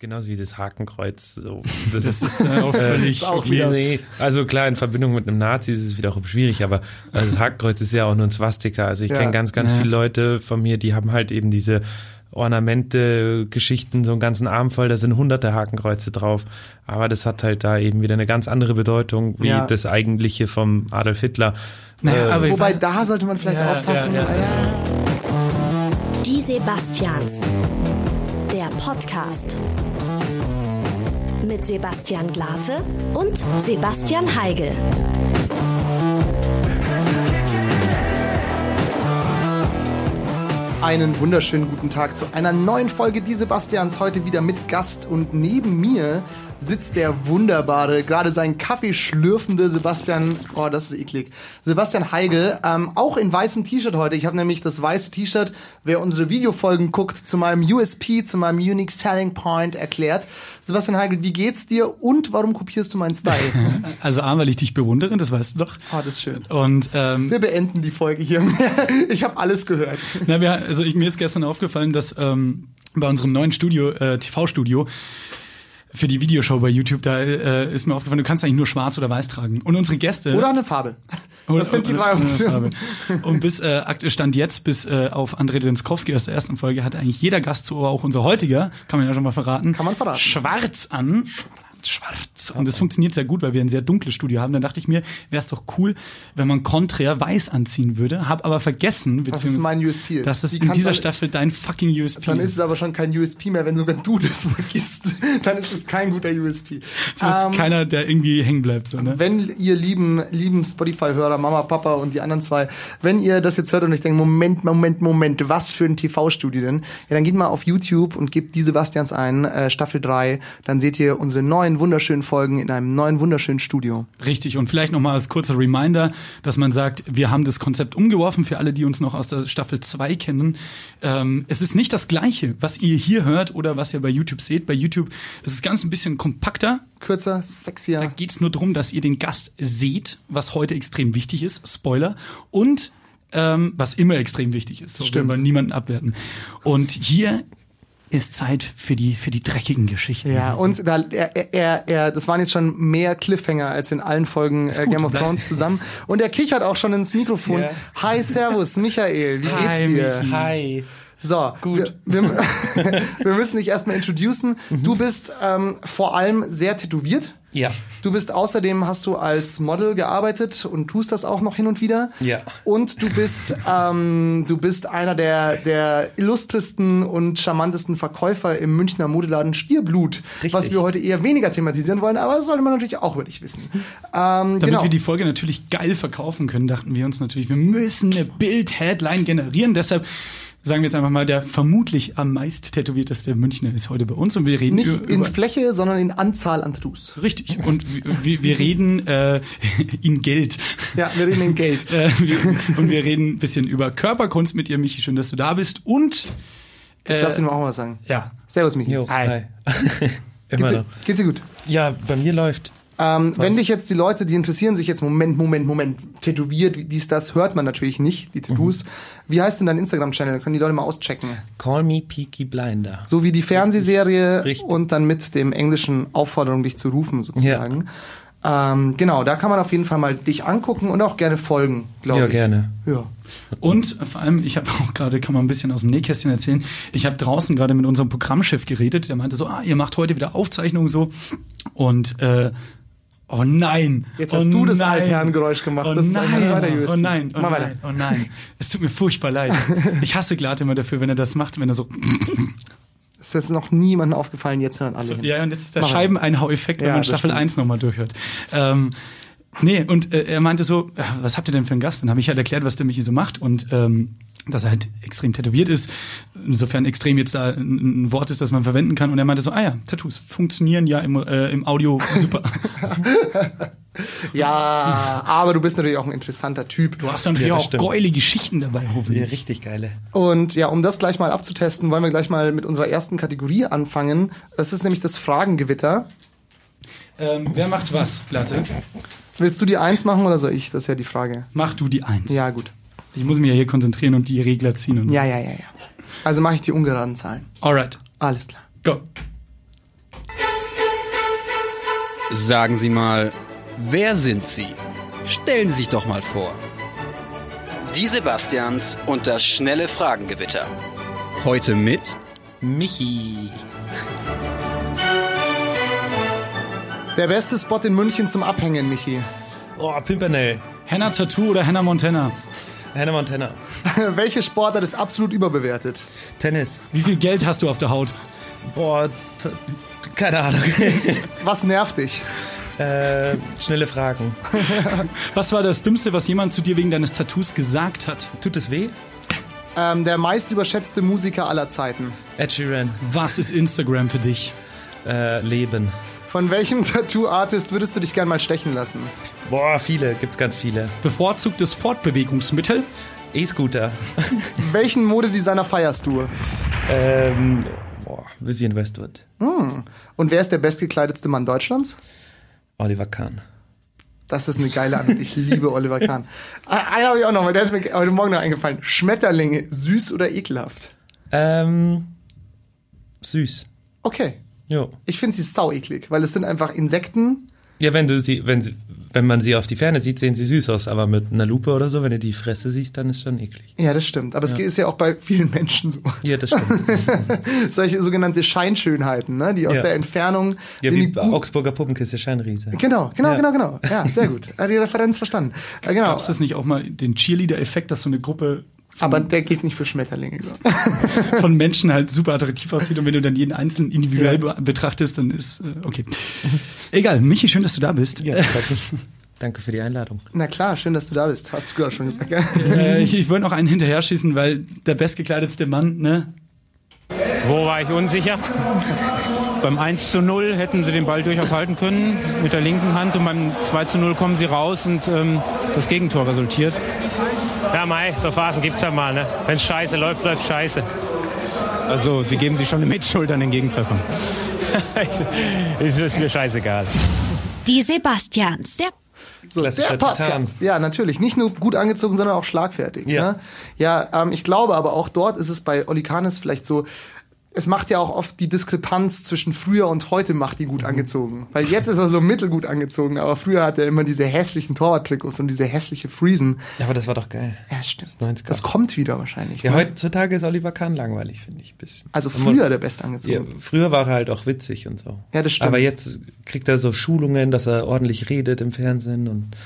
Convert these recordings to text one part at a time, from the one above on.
genauso wie das Hakenkreuz. So. Das, Das ist äh, auch völlig ist auch okay. wieder- Nee, also klar, in Verbindung mit einem Nazi ist es wiederum schwierig, aber also das Hakenkreuz ist ja auch nur ein Swastika. Also ich Ja. kenne ganz, ganz Ja. viele Leute von mir, die haben halt eben diese Ornamente, Geschichten, so einen ganzen Arm voll, da sind hunderte Hakenkreuze drauf. Aber das hat halt da eben wieder eine ganz andere Bedeutung, wie Ja. das eigentliche vom Adolf Hitler. Naja, Äh, Wobei, weiß- da sollte man vielleicht Ja, aufpassen. ja, ja. Die Sebastians. Der Podcast. Mit Sebastian Glate und Sebastian Heigel. Einen wunderschönen guten Tag zu einer neuen Folge Die Sebastians. Heute wieder mit Gast und neben mir sitzt der wunderbare, gerade seinen Kaffee schlürfende Sebastian, oh, das ist eklig, Sebastian Heigel, ähm, auch in weißem T-Shirt heute. Ich habe nämlich das weiße T-Shirt, wer unsere Videofolgen guckt, zu meinem USP, zu meinem Unique Selling Point erklärt. Sebastian Heigel, wie geht's dir und warum kopierst du meinen Style? Also A, weil ich dich bewundere, das weißt du doch. Oh, das ist schön. Und ähm, Wir beenden die Folge hier. Ich habe alles gehört. na, wir, also ich, mir ist gestern aufgefallen, dass ähm, bei unserem neuen Studio, äh, TV-Studio, für die Videoshow bei YouTube, da äh, ist mir aufgefallen, du kannst eigentlich nur schwarz oder weiß tragen. Und unsere Gäste. Oder eine Farbe. Oder- Das sind die drei Optionen. Und bis äh, stand jetzt, bis äh, auf André Denskowski aus der ersten Folge, hat eigentlich jeder Gast, so auch unser heutiger, kann man ja schon mal verraten, Kann man verraten. schwarz an. Schwarz. Und das funktioniert sehr gut, weil wir ein sehr dunkles Studio haben. Dann dachte ich mir, wäre es doch cool, wenn man konträr weiß anziehen würde. Hab aber vergessen, Dass es mein USP ist. dass es in dieser Staffel dein fucking USP Dann ist es aber schon kein USP mehr, wenn sogar du das vergisst. Dann ist es kein guter USP. Zumindest Ähm, keiner, der irgendwie hängen bleibt. So, ne? wenn ihr lieben, lieben Spotify-Hörer, Mama, Papa und die anderen zwei, wenn ihr das jetzt hört und euch denkt, Moment, Moment, Moment, was für ein TV-Studio denn? Ja, dann geht mal auf YouTube und gebt die Sebastians ein, äh, Staffel 3. Dann seht ihr unsere neuen wunderschönen Folgen in einem neuen wunderschönen Studio. Richtig. Und vielleicht nochmal als kurzer Reminder, dass man sagt, wir haben das Konzept umgeworfen für alle, die uns noch aus der Staffel 2 kennen. Ähm, es ist nicht das Gleiche, was ihr hier hört oder was ihr bei YouTube seht. Bei YouTube ist es ganz ein bisschen kompakter. Kürzer, Da sexier. geht es nur darum, dass ihr den Gast seht, was heute extrem wichtig ist. Spoiler. Und ähm, was immer extrem wichtig ist. So Stimmt. wollen wir niemanden abwerten. Und hier ist Zeit für die, für die dreckigen Geschichten. Ja, und da, er, er- er, das waren jetzt schon mehr Cliffhanger als in allen Folgen äh, Game of Thrones zusammen. Und er kichert auch schon ins Mikrofon. Ja. Hi, Servus, Michael, wie geht's Hi, dir? Michi. Hi. So, Gut. Wir, wir, wir müssen dich erstmal introducen. Du bist ähm, vor allem sehr tätowiert. Ja. Du bist außerdem hast du als Model gearbeitet und tust das auch noch hin und wieder. Ja. Und du bist ähm, du bist einer der der illustresten und charmantesten Verkäufer im Münchner Modeladen Stierblut, Richtig. was wir heute eher weniger thematisieren wollen, aber das sollte man natürlich auch über dich wissen. Ähm, Damit genau. wir die Folge natürlich geil verkaufen können, dachten wir uns natürlich, wir müssen eine Bild-Headline generieren. Deshalb sagen wir jetzt einfach mal, der vermutlich am meist tätowierteste Münchner ist heute bei uns und wir reden nicht über, in Fläche, sondern in Anzahl an Tattoos. richtig und wir, wir reden äh, in Geld. Ja, wir reden in Geld. Äh, und wir reden ein bisschen über Körperkunst mit dir, Michi. Schön, dass du da bist. Und Jetzt lass ihn mal auch mal was sagen. ja, Servus, Michi. Jo, Hi. hi. Geht's Immer dir, noch. geht's dir gut? Ja, bei mir läuft. Ähm, wenn dich jetzt die Leute, die interessieren sich jetzt, Moment, Moment, Moment, tätowiert, wie dies, das, hört man natürlich nicht, die Tattoos. Wie heißt denn dein Instagram-Channel? Können die Leute mal auschecken. Call me Peaky Blinder. So wie die Fernsehserie Richtig. und dann mit dem englischen Aufforderung, dich zu rufen, sozusagen. Ähm, genau, da kann man auf jeden Fall mal dich angucken und auch gerne folgen, glaube Ja, ich. gerne. Ja. Und vor allem, ich habe auch gerade, kann man ein bisschen aus dem Nähkästchen erzählen, ich habe draußen gerade mit unserem Programmchef geredet, der meinte so, ah, ihr macht heute wieder Aufzeichnungen so und äh, oh nein. Jetzt hast oh du das nein. Altherrengeräusch gemacht. Oh Das ist ein nein, USP. oh nein, oh Mach weiter. nein, oh nein. Es tut mir furchtbar leid. Ich hasse Glad immer dafür, wenn er das macht, wenn er so, Es ist noch niemandem aufgefallen, jetzt hören alle hin. ja, und jetzt ist der weiter. Scheibeneinhau-Effekt, wenn Ja, man Staffel stimmt. 1 nochmal durchhört. Ähm, nee, und äh, er meinte so, äh, was habt ihr denn für einen Gast? Dann habe ich halt erklärt, was der Michi so macht und ähm, dass er halt extrem tätowiert ist. Insofern extrem jetzt da ein, Wort ist, das man verwenden kann. Und er meinte so, ah ja, Tattoos funktionieren ja im, äh, im Audio super. Ja, aber du bist natürlich auch ein interessanter Typ. Du hast natürlich Ja, auch stimmt. geile Geschichten dabei, hoffentlich. richtig geile. Und ja, um das gleich mal abzutesten, wollen wir gleich mal mit unserer ersten Kategorie anfangen. Das ist nämlich das Fragengewitter. Ähm, wer macht was, Latte? Willst du die Eins machen oder soll ich? Das ist ja die Frage. Mach du die Eins. Ja, gut. Ich muss mich ja hier konzentrieren und die Regler ziehen. Und Ja, ja, ja, ja. Also mache ich die ungeraden Zahlen. Alright, Alles klar. go. Sagen Sie mal, wer sind Sie? Stellen Sie sich doch mal vor. Die Sebastians und das schnelle Fragengewitter. Heute mit Michi. Der beste Spot in München zum Abhängen, Michi. Oh, Pimpernel. Hannah Tattoo oder Hannah Montana? Hannah Montana. Welche Sportart ist absolut überbewertet? Tennis. Wie viel Geld hast du auf der Haut? Boah, keine Ahnung. Was nervt dich? äh, schnelle Fragen. Was war das Dümmste, was jemand zu dir wegen deines Tattoos gesagt hat? Tut es weh? Ähm, der meist überschätzte Musiker aller Zeiten. Ed Sheeran. Was ist Instagram für dich? Äh, Leben. Von welchem Tattoo-Artist würdest du dich gern mal stechen lassen? Boah, viele. Gibt's ganz viele. Bevorzugtes Fortbewegungsmittel? E-Scooter. Welchen Modedesigner feierst du? ähm, boah, Vivian Westwood. Und wer ist der bestgekleidetste Mann Deutschlands? Oliver Kahn. Das ist eine geile Antwort. Ich liebe Oliver Kahn. Ah, Einen habe ich auch noch, weil der ist mir heute Morgen noch eingefallen. Schmetterlinge, süß oder ekelhaft? Ähm, süß. Okay. Jo. Ich finde sie sau eklig, weil es sind einfach Insekten. Ja, wenn du sie, wenn sie, wenn man sie auf die Ferne sieht, sehen sie süß aus, aber mit einer Lupe oder so, wenn du die Fresse siehst, dann ist schon eklig. Ja, das stimmt. Aber es ist ja auch bei vielen Menschen so. Ja, das stimmt. Solche sogenannte Scheinschönheiten, ne? die aus Ja. der Entfernung. ja, wie Augsburger Puppenkiste Scheinriese. Genau, genau, Ja. genau, genau. Ja, sehr gut. Hat die Referenz verstanden. Ja, genau. Gab es das nicht auch mal den Cheerleader-Effekt, dass so eine Gruppe Aber der geht nicht für Schmetterlinge. glaub ich. von Menschen halt super attraktiv aussieht und wenn du dann jeden einzelnen individuell be betrachtest, dann ist äh, okay. Egal, Michi, schön, dass du da bist. Ja, danke. danke für die Einladung. Na klar, schön, dass du da bist. Hast du gerade schon gesagt. Ja? Äh, ich, ich wollte noch einen hinterher schießen, weil der bestgekleidetste Mann, ne? Wo war ich unsicher? Beim 1 zu 0 hätten sie den Ball durchaus halten können mit der linken Hand und beim 2 zu 0 kommen sie raus und ähm, das Gegentor resultiert. Ja, Mai, so Phasen gibt's ja mal, ne? Wenn scheiße läuft, läuft scheiße. Also sie geben sich schon eine Mitschuld an den Gegentreffern. ist, ist mir scheißegal. Die Sebastians. Der So, der Podcast. Ja, natürlich. Nicht nur gut angezogen, sondern auch schlagfertig. Ja. Ne? Ja, ähm, ich glaube aber auch dort ist es bei Oli Kahnes vielleicht so, es macht ja auch oft die Diskrepanz zwischen früher und heute macht die gut angezogen. Weil jetzt ist er so mittelgut angezogen, aber früher hat er immer diese hässlichen Torwarttrikots und diese hässliche Friesen. Ja, aber das war doch geil. Ja, stimmt. 90er. Das kommt wieder wahrscheinlich. Ja, ne? heutzutage ist Oliver Kahn langweilig, finde ich ein bisschen. Also früher der best Ja, angezogen. früher war er halt auch witzig und so. Ja, das stimmt. Aber jetzt kriegt er so Schulungen, dass er ordentlich redet im Fernsehen und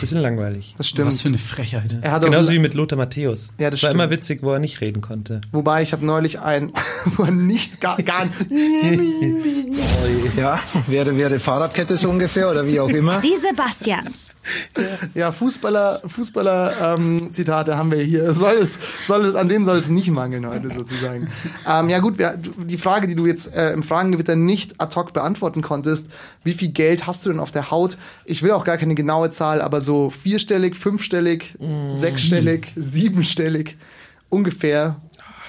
bisschen langweilig. Das stimmt. Was für eine Frechheit. er hat Genauso wie mit Lothar Matthäus. Ja, das Es war stimmt. immer witzig, wo er nicht reden konnte. wobei ich habe neulich ein, wo er nicht gar, gar Ja, wäre, wäre Fahrradkette so ungefähr oder wie auch immer. Die Sebastians. Ja, Fußballer, Fußballer ähm, Zitate haben wir hier. Soll es, soll es, an denen soll es nicht mangeln heute sozusagen. ähm, ja gut, wir, die Frage, die du jetzt äh, im Fragengewitter nicht ad hoc beantworten konntest, wie viel Geld hast du denn auf der Haut? Ich will auch gar keine genaue Zahl, aber so vierstellig, fünfstellig, sechsstellig, siebenstellig, ungefähr.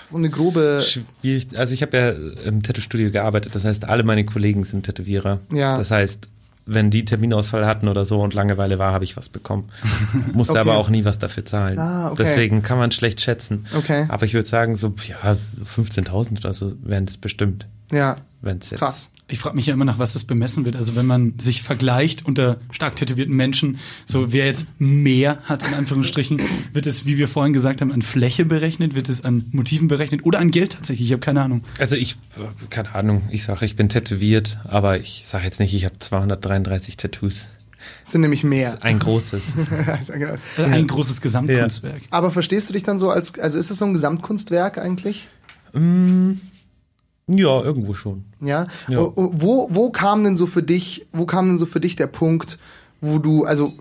So eine grobe. Schwierig. Also ich habe ja im Tattoo-Studio gearbeitet, das heißt, alle meine Kollegen sind Tätowierer. Ja. Das heißt, wenn die Terminausfall hatten oder so und Langeweile war, habe ich was bekommen. Musste Okay. aber auch nie was dafür zahlen. Ah, okay. Deswegen kann man schlecht schätzen. Okay. Aber ich würde sagen, so ja, 15.000 oder so wären das bestimmt. Ja, Wenn es jetzt krass. Ich frage mich ja immer nach, was das bemessen wird. Also wenn man sich vergleicht unter stark tätowierten Menschen, so wer jetzt mehr hat, in Anführungsstrichen, wird es, wie wir vorhin gesagt haben, an Fläche berechnet, wird es an Motiven berechnet oder an Geld tatsächlich? Ich habe keine Ahnung. Also ich, äh, keine Ahnung, ich sage, ich bin tätowiert, aber ich sage jetzt nicht, ich habe 233 Tattoos. Das sind nämlich mehr. Ein großes. Ja, genau. Äh, Ein großes Gesamtkunstwerk. Aber verstehst du dich dann so als, also ist es so ein Gesamtkunstwerk eigentlich? Ja, irgendwo schon. Ja. Ja. Wo, wo, wo kam denn so für dich, wo kam denn so für dich der Punkt, wo du, also,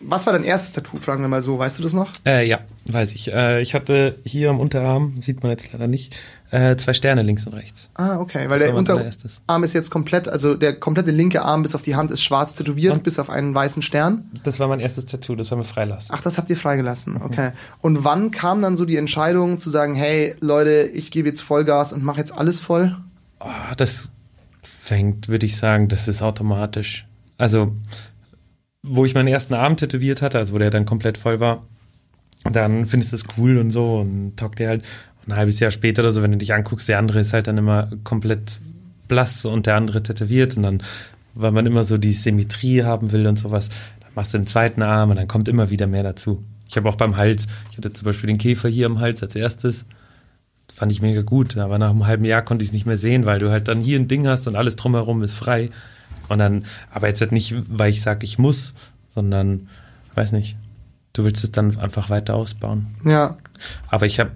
was war dein erstes Tattoo, fragen wir mal so, weißt du das noch? Äh, ja, weiß ich. Äh, ich hatte hier am Unterarm, sieht man jetzt leider nicht, äh, zwei Sterne links und rechts. Ah, okay, weil Das der Unterarm ist jetzt komplett, also der komplette linke Arm bis auf die Hand ist schwarz tätowiert, Und? bis auf einen weißen Stern. Das war mein erstes Tattoo, das war mir Freilass. Ach, das habt ihr freigelassen, okay. Und wann kam dann so die Entscheidung zu sagen, hey, Leute, ich gebe jetzt Vollgas und mache jetzt alles voll? Ah, das fängt, würde ich sagen, das ist automatisch. Also, wo ich meinen ersten Arm tätowiert hatte, also wo der dann komplett voll war, dann findest du es cool und so und taugt dir halt. Und ein halbes Jahr später oder so, wenn du dich anguckst, der andere ist halt dann immer komplett blass und der andere tätowiert und dann weil man immer so die Symmetrie haben will und sowas. Dann machst du den zweiten Arm und dann kommt immer wieder mehr dazu. Ich habe auch beim Hals, ich hatte zum Beispiel den Käfer hier am Hals als erstes. Fand ich mega gut, aber nach einem halben Jahr konnte ich es nicht mehr sehen, weil du halt dann hier ein Ding hast und alles drumherum ist frei. Und dann, aber jetzt halt nicht, weil ich sage, ich muss, sondern, weiß nicht, du willst es dann einfach weiter ausbauen. Ja. Aber ich habe,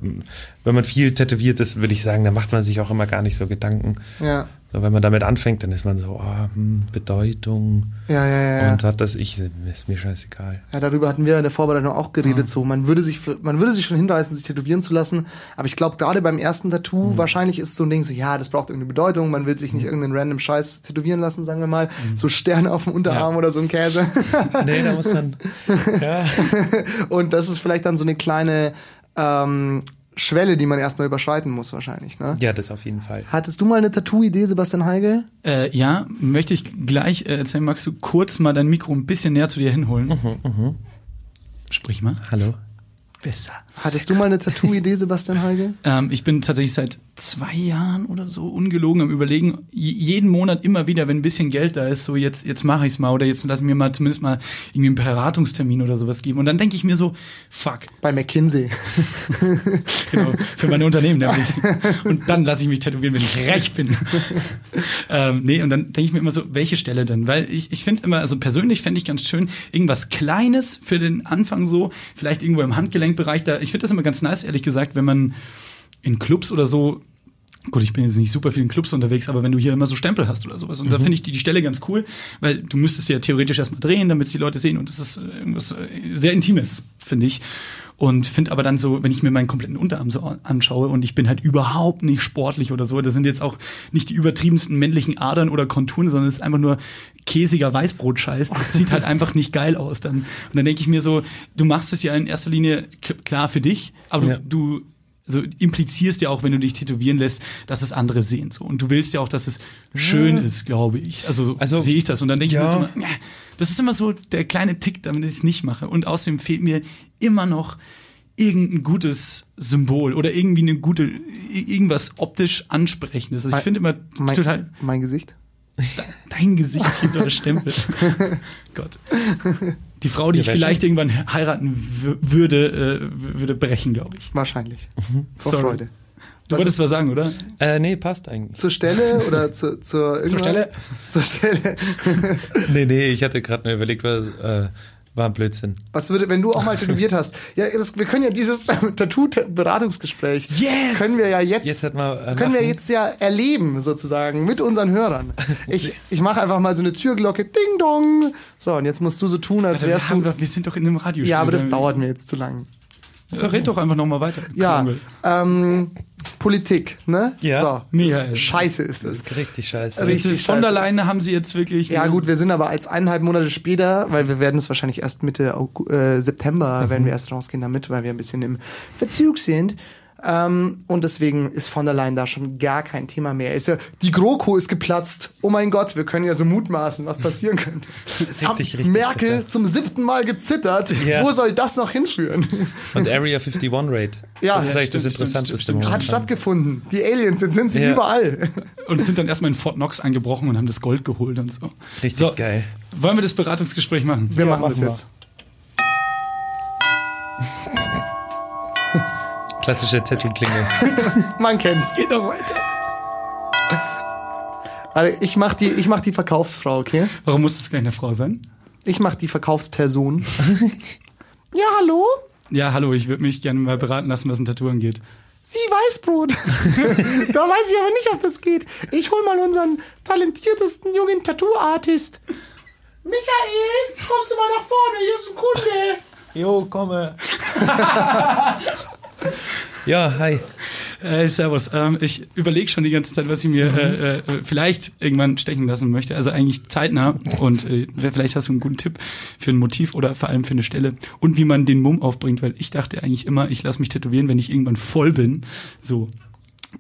wenn man viel tätowiert ist, würde ich sagen, da macht man sich auch immer gar nicht so Gedanken. Ja. So, wenn man damit anfängt, dann ist man so, oh, hm, Bedeutung Ja, ja, ja. ja. und hat das ich, ist mir scheißegal. Ja, darüber hatten wir in der Vorbereitung auch geredet. So, man würde sich, man würde sich schon hinreißen, sich tätowieren zu lassen. Aber ich glaube, gerade beim ersten Tattoo, Mhm. wahrscheinlich ist so ein Ding so, ja, das braucht irgendeine Bedeutung. Man will sich nicht irgendeinen random Scheiß tätowieren lassen, sagen wir mal. Mhm. So Sterne auf dem Unterarm oder so ein Käse. Nee, da muss man, ja. Und das ist vielleicht dann so eine kleine ähm, Schwelle, die man erstmal überschreiten muss, wahrscheinlich. Ne? Ja, das auf jeden Fall. Hattest du mal eine Tattoo-Idee, Sebastian Heigel? Äh, ja, möchte ich gleich äh, erzählen. Magst du kurz mal dein Mikro ein bisschen näher zu dir hinholen? Mhm, Sprich mal. Hallo. Besser. Hattest du mal eine Tattoo-Idee, Sebastian Heigel? Ähm, ich bin tatsächlich seit zwei Jahren oder so ungelogen am überlegen, jeden Monat immer wieder, wenn ein bisschen Geld da ist, so jetzt, jetzt mache ich's mal oder jetzt lass mir mal zumindest mal irgendwie einen Beratungstermin oder sowas geben. Und dann denke ich mir so, fuck, Bei McKinsey. genau, für meine Unternehmen nämlich. Und dann lasse ich mich tätowieren, wenn ich reich bin. ähm, nee, und dann denke ich mir immer so, welche Stelle denn? Weil ich, ich finde immer, also persönlich fände ich ganz schön, irgendwas Kleines für den Anfang so, vielleicht irgendwo im Handgelenkbereich. Da, ich finde das immer ganz nice, ehrlich gesagt, wenn man in Clubs oder so Gut, ich bin jetzt nicht super viel in Clubs unterwegs, aber wenn du hier immer so Stempel hast oder sowas. Und da finde ich die, die Stelle ganz cool, weil du müsstest ja theoretisch erstmal drehen, damit die Leute sehen. Und das ist äh, irgendwas äh, sehr Intimes, finde ich. Und finde aber dann so, wenn ich mir meinen kompletten Unterarm so an- anschaue und ich bin halt überhaupt nicht sportlich oder so, das sind jetzt auch nicht die übertriebensten männlichen Adern oder Konturen, sondern es ist einfach nur käsiger Weißbrotscheiß. Das sieht halt einfach nicht geil aus dann. Und dann denke ich mir so, du machst es ja in erster Linie klar für dich, aber Ja. du, du also implizierst ja auch, wenn du dich tätowieren lässt, dass es andere sehen so und du willst ja auch, dass es schön ist, glaube ich. Also, so Also, sehe ich das und dann denke ja. ich mir so, immer, "Äh, das ist immer so der kleine Tick, damit ich es nicht mache und außerdem fehlt mir immer noch irgendein gutes Symbol oder irgendwie eine gute irgendwas optisch ansprechendes. Also ich finde immer Mein, total mein Gesicht. Dein Gesicht hier so der Stempel. Gott. Die Frau, die ich Ja, wär vielleicht irgendwann heiraten wü- würde, äh, würde brechen, glaube ich. Wahrscheinlich. Vor Sorry. Freude. Du wolltest was sagen, oder? Äh, nee, passt eigentlich. Zur Stelle oder zu, zur irgendwas? Stelle. Zur Stelle. Nee, nee, ich hatte gerade nur überlegt, was, äh, war ein Blödsinn. Was würde, wenn du auch mal tätowiert hast? Ja, das, wir können ja dieses Tattoo-Beratungsgespräch Yes! können wir ja jetzt, Jetzt äh, können wir jetzt ja erleben sozusagen mit unseren Hörern. Ich, ich mache einfach mal so eine Türglocke, Ding Dong. So und jetzt musst du so tun, als Also wir, wärst du. doch, wir sind doch in einem Radio. Ja, aber das dauert mir jetzt zu lang. Ja, red doch einfach nochmal weiter. Ja, ähm, Politik, ne? Ja. So. Michael. Scheiße ist es. Richtig scheiße. Richtig. Von scheiße der Leine haben sie jetzt wirklich. Ja gut, wir sind aber als eineinhalb Monate später, weil wir werden es wahrscheinlich erst Mitte äh, September, werden wir erst rausgehen damit, weil wir ein bisschen im Verzug sind. Ähm, und deswegen ist von der Leyen da schon gar kein Thema mehr. Ist ja, die GroKo ist geplatzt. Oh mein Gott, wir können ja so mutmaßen, was passieren könnte. Haben richtig Merkel bitter. zum siebten Mal gezittert. Ja. Wo soll das noch hinführen? Und Area 51 Raid. Ja, das ist ja, eigentlich das stimmt, Interessanteste. stimmt, stimmt. Hat stattgefunden. Die Aliens, jetzt sind sie Ja. überall. Und sind dann erstmal in Fort Knox eingebrochen und haben das Gold geholt und so. Richtig so, geil. Wollen wir das Beratungsgespräch machen? Wir Ja, machen das machen wir. Klassische Tattoo-Klingel. Man kennt's. Geht noch weiter. Also ich mach die, ich mach die Verkaufsfrau, okay? Warum muss das gleich eine Frau sein? Ich mach die Verkaufsperson. ja, hallo? Ja, hallo, ich würde mich gerne mal beraten lassen, was ein Tattoo angeht. Sie Weißbrot. da weiß ich aber nicht, ob das geht. Ich hol mal unseren talentiertesten jungen Tattoo-Artist. Michael, kommst du mal nach vorne? Hier ist ein Kunde. Jo, komme. Ja, hi. Äh, servus. Ähm, ich überlege schon die ganze Zeit, was ich mir äh, äh, vielleicht irgendwann stechen lassen möchte. Also eigentlich zeitnah. Und äh, vielleicht hast du einen guten Tipp für ein Motiv oder vor allem für eine Stelle. Und wie man den Mumm aufbringt, weil ich dachte eigentlich immer, ich lasse mich tätowieren, wenn ich irgendwann voll bin. So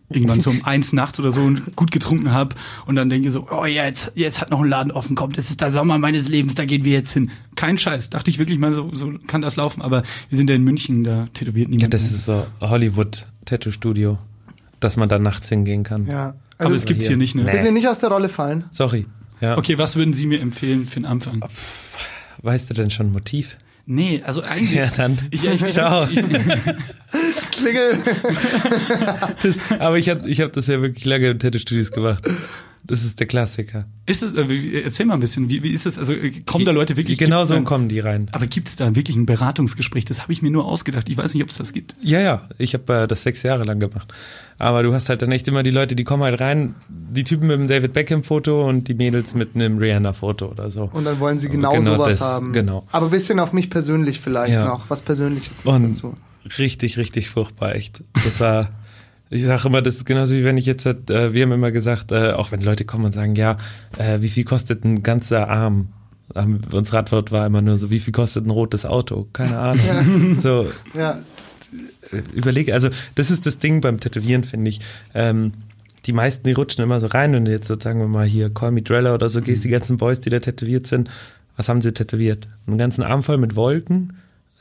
irgendwann so um eins nachts oder so und gut getrunken habe und dann denke ich so, oh ja, jetzt, jetzt hat noch ein Laden offen, kommt, das ist der Sommer meines Lebens, da gehen wir jetzt hin. Kein Scheiß, dachte ich wirklich mal, so, so kann das laufen, aber wir sind ja in München, da tätowiert Ja, niemand. das mehr. ist so Hollywood-Tattoo-Studio, dass man da nachts hingehen kann. Ja. aber Also, es gibt's hier nicht, ne? Nee. bitte nicht aus der Rolle fallen. Sorry. Ja. Okay, was würden Sie mir empfehlen für den Anfang? Weißt du denn schon ein Motiv? Nee, also eigentlich. Ja, dann. Ich, ich, Ciao. Ich, Klingel. Das, aber ich habe ich hab das ja wirklich lange im Tattoo-Studios gemacht. Das ist der Klassiker. ist es, äh, erzähl mal ein bisschen, wie, wie ist das? Also äh, kommen da Leute wirklich? Genau so dann- kommen die rein. Aber gibt es da wirklich ein Beratungsgespräch? Das habe ich mir nur ausgedacht. Ich weiß nicht, ob es das gibt. Ja, ja, ich habe äh, das sechs Jahre lang gemacht. Aber du hast halt dann echt immer die Leute, die kommen halt rein, die Typen mit dem David Beckham-Foto und die Mädels mit einem Rihanna-Foto oder so. Und dann wollen sie genau, Genau sowas das, haben. genau. Aber ein bisschen auf mich persönlich vielleicht Ja. noch. Was Persönliches Und dazu. Richtig, richtig furchtbar, echt. Das war, ich sage immer, das ist genauso wie wenn ich jetzt, äh, wir haben immer gesagt, äh, auch wenn Leute kommen und sagen, ja, äh, wie viel kostet ein ganzer Arm? Ähm, Unsere Antwort war immer nur so, wie viel kostet ein rotes Auto? Keine Ahnung. So, Ja. überlege, also das ist das Ding beim Tätowieren, finde ich. Ähm, die meisten, die rutschen immer so rein und jetzt so, sagen wir mal hier Call Me Drella oder so, gehst die ganzen Boys, die da tätowiert sind, was haben sie tätowiert? Einen ganzen Arm voll mit Wolken,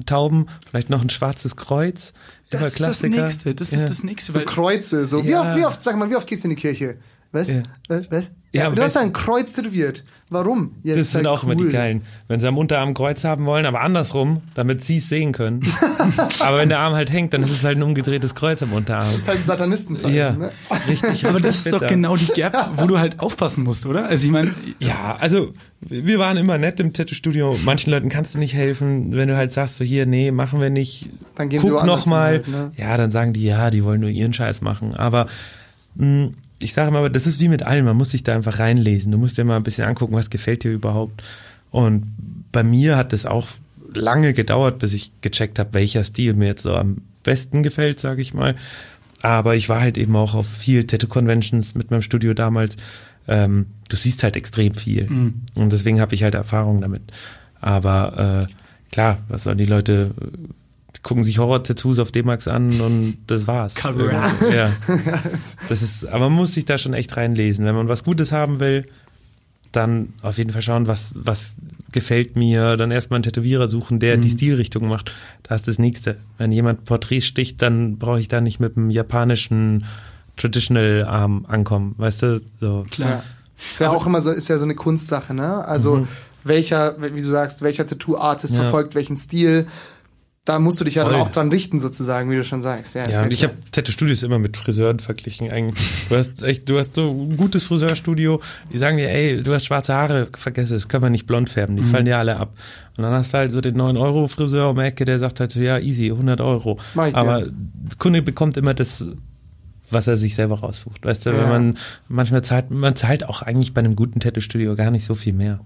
Tauben, vielleicht noch ein schwarzes Kreuz. Das ist das. Nächste. Das Ja. ist das Nächste. So Kreuze. So. Wie, oft, wie oft, sag mal, wie oft gehst du in die Kirche? Was? Ja. Was? Was? Ja, du hast ein Kreuz tätowiert. Warum? Ja, Das ist sind auch immer die cool. geilen. Wenn sie am Unterarm ein Kreuz haben wollen, aber andersrum, damit sie es sehen können. aber wenn der Arm halt hängt, dann ist es halt ein umgedrehtes Kreuz am Unterarm. Das ist halt ein Satanistenzeichen. Ja, Ne? richtig. aber das ist doch genau die Gap, wo du halt aufpassen musst, oder? Also ich meine, Ja, also wir waren immer nett im Tattoo-Studio. Manchen Leuten kannst du nicht helfen, wenn du halt sagst, so hier, nee, machen wir nicht. Dann gehen sie Guck woanders noch mal. halt, ne? Ja, dann sagen die, ja, die wollen nur ihren Scheiß machen. Aber mh, ich sage immer, das ist wie mit allem. Man muss sich da einfach reinlesen. Du musst dir mal ein bisschen angucken, was gefällt dir überhaupt. Und bei mir hat es auch lange gedauert, bis ich gecheckt habe, welcher Stil mir jetzt so am besten gefällt, sage ich mal. Aber ich war halt eben auch auf viel Tattoo-Conventions mit meinem Studio damals. Ähm, du siehst halt extrem viel. Und deswegen habe ich halt Erfahrung damit. Aber äh, klar, was sollen die Leute gucken sich Horror-Tattoos auf D-Max an und das war's. Cover. Ja. Das ist, aber man muss sich da schon echt reinlesen. Wenn man was Gutes haben will, dann auf jeden Fall schauen, was, was gefällt mir, dann erstmal einen Tätowierer suchen, der die Stilrichtung macht. Das ist das Nächste. Wenn jemand Porträts sticht, dann brauche ich da nicht mit dem japanischen Traditional Arm ankommen, weißt du? So. Ja. Ist ja auch immer so, ist ja so eine Kunstsache, ne? Also welcher, wie du sagst, welcher Tattoo-Artist Mhm. Ja. verfolgt welchen Stil. Da musst du dich ja dann auch dran richten, sozusagen, wie du schon sagst. Ja, Ja, und ich habe Tattoo-Studios immer mit Friseuren verglichen. Eigentlich. Du hast echt, du hast so ein gutes Friseurstudio, die sagen dir, ey, du hast schwarze Haare, vergiss es, können wir nicht blond färben, die fallen dir alle ab. Und dann hast du halt so den 9-Euro-Friseur um die Ecke, der sagt halt so, ja, easy, 100 Euro. Ich. Aber der Kunde bekommt immer das, was er sich selber raussucht. Weißt du, Ja. wenn man, manchmal zahlt, man zahlt auch eigentlich bei einem guten Tattoo-Studio gar nicht so viel mehr.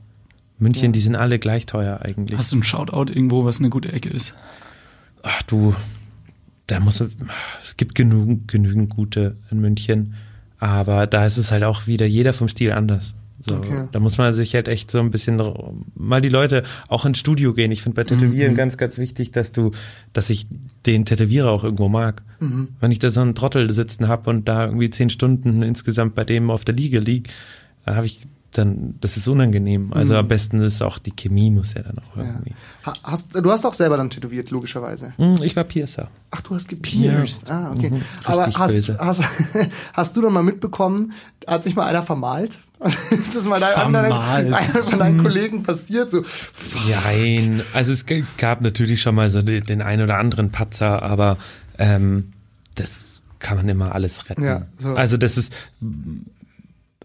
München, die sind alle gleich teuer eigentlich. hast du ein Shoutout irgendwo, was eine gute Ecke ist? Ach du, da muss es gibt genug, genügend gute in München, aber da ist es halt auch wieder jeder vom Stil anders. So, Okay. Da muss man sich halt echt so ein bisschen mal die Leute auch ins Studio gehen. Ich finde bei Tätowieren ganz, ganz wichtig, dass du, dass ich den Tätowierer auch irgendwo mag. Wenn ich da so einen Trottel sitzen habe und da irgendwie zehn Stunden insgesamt bei dem auf der Liege lieg, dann habe ich dann, das ist unangenehm. Also am besten ist auch die Chemie muss ja dann auch Ja. irgendwie. Ha- Hast, du hast auch selber dann tätowiert, logischerweise. Hm, Ich war Piercer. Ach, du hast gepierst. Ah, okay. Mhm, Aber hast, hast, hast du dann mal mitbekommen, hat sich mal einer vermalt? ist das mal dein, anderen, Vermalt. einer von Mhm. deinen Kollegen passiert? So, Nein, also es gab natürlich schon mal so den, den ein oder anderen Patzer, aber ähm, das kann man immer alles retten. Ja, so. Also das ist,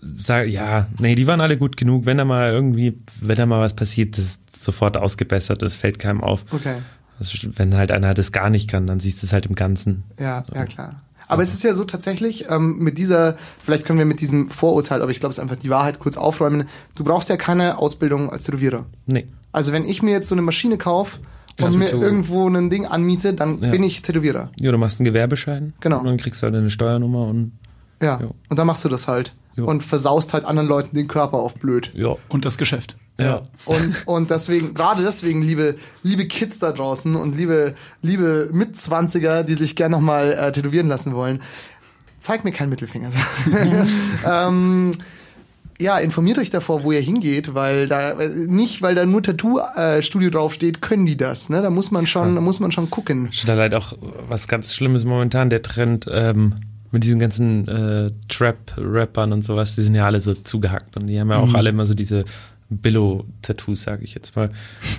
sag, ja, nee, die waren alle gut genug. Wenn da mal irgendwie, wenn da mal was passiert, das ist sofort ausgebessert, das fällt keinem auf. okay. Also wenn halt einer das gar nicht kann, dann siehst du es halt im Ganzen. Ja, ja, klar. Aber es ist ja so tatsächlich, ähm, mit dieser, vielleicht können wir mit diesem Vorurteil, aber ich glaube, es ist einfach die Wahrheit kurz aufräumen. Du brauchst ja keine Ausbildung als Tätowierer. Nee. Also wenn ich mir jetzt so eine Maschine kaufe und mir so- irgendwo ein Ding anmiete, dann Ja. bin ich Tätowierer. Ja, du machst einen Gewerbeschein. Genau. Und dann kriegst du halt eine Steuernummer und Ja. Jo. Und dann machst du das halt. Jo. Und versaust halt anderen Leuten den Körper auf blöd. ja. Und das Geschäft. Ja. Und, und deswegen, gerade deswegen, liebe, liebe Kids da draußen und liebe, liebe Mitzwanziger, die sich gern nochmal äh, tätowieren lassen wollen, zeigt mir keinen Mittelfinger. ähm, ja, informiert euch davor, wo ihr hingeht, weil da äh, nicht, weil da nur Tattoo-Studio draufsteht, können die das. Ne? Da muss man schon, da muss man schon gucken. Da leider auch was ganz Schlimmes momentan, der Trend, ähm, mit diesen ganzen äh, Trap-Rappern und sowas, die sind ja alle so zugehackt und die haben ja auch alle immer so diese Billo-Tattoos, sage ich jetzt mal.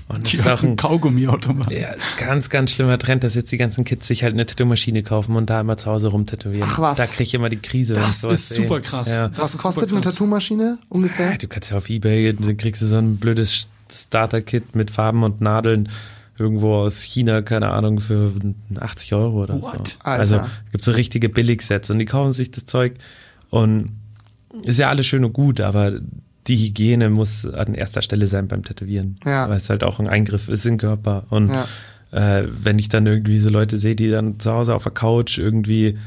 Und das Die ist auch ein, Kaugummiautomat. ja, ist ganz, ganz schlimmer Trend, dass jetzt die ganzen Kids sich halt eine Tattoo-Maschine kaufen und da immer zu Hause rumtätowieren. Ach was. Da kriege ich immer die Krise. Das sowas ist super krass. Ja. Das Was kostet super eine krass. Tattoo-Maschine ungefähr? Ja, du kannst ja auf Ebay, dann kriegst du so ein blödes Starter-Kit mit Farben und Nadeln irgendwo aus China, keine Ahnung, für 80 Euro oder What? so. Alter. Also gibt so richtige Billigsets und die kaufen sich das Zeug und ist ja alles schön und gut, aber die Hygiene muss an erster Stelle sein beim Tätowieren. Ja. Weil es halt auch ein Eingriff ist in den Körper. Und Ja. äh, wenn ich dann irgendwie so Leute sehe, die dann zu Hause auf der Couch irgendwie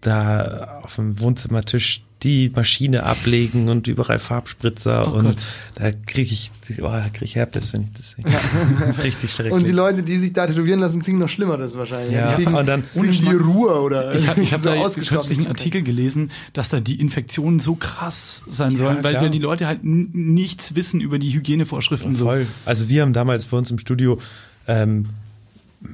da auf dem Wohnzimmertisch die Maschine ablegen und überall Farbspritzer Oh und Gott. da kriege ich, oh, da krieg ich Herpes, wenn ich das sehe. Das ist richtig schrecklich. Und die Leute, die sich da tätowieren lassen, kriegen noch schlimmer, das wahrscheinlich. Ja, die kriegen, und dann- kriegen die Ruhe oder Ich habe ich hab so da kürzlich einen Artikel gelesen, dass da die Infektionen so krass sein sollen, weil klar. die Leute halt nichts wissen über die Hygienevorschriften so. Voll. Also wir haben damals bei uns im Studio, ähm,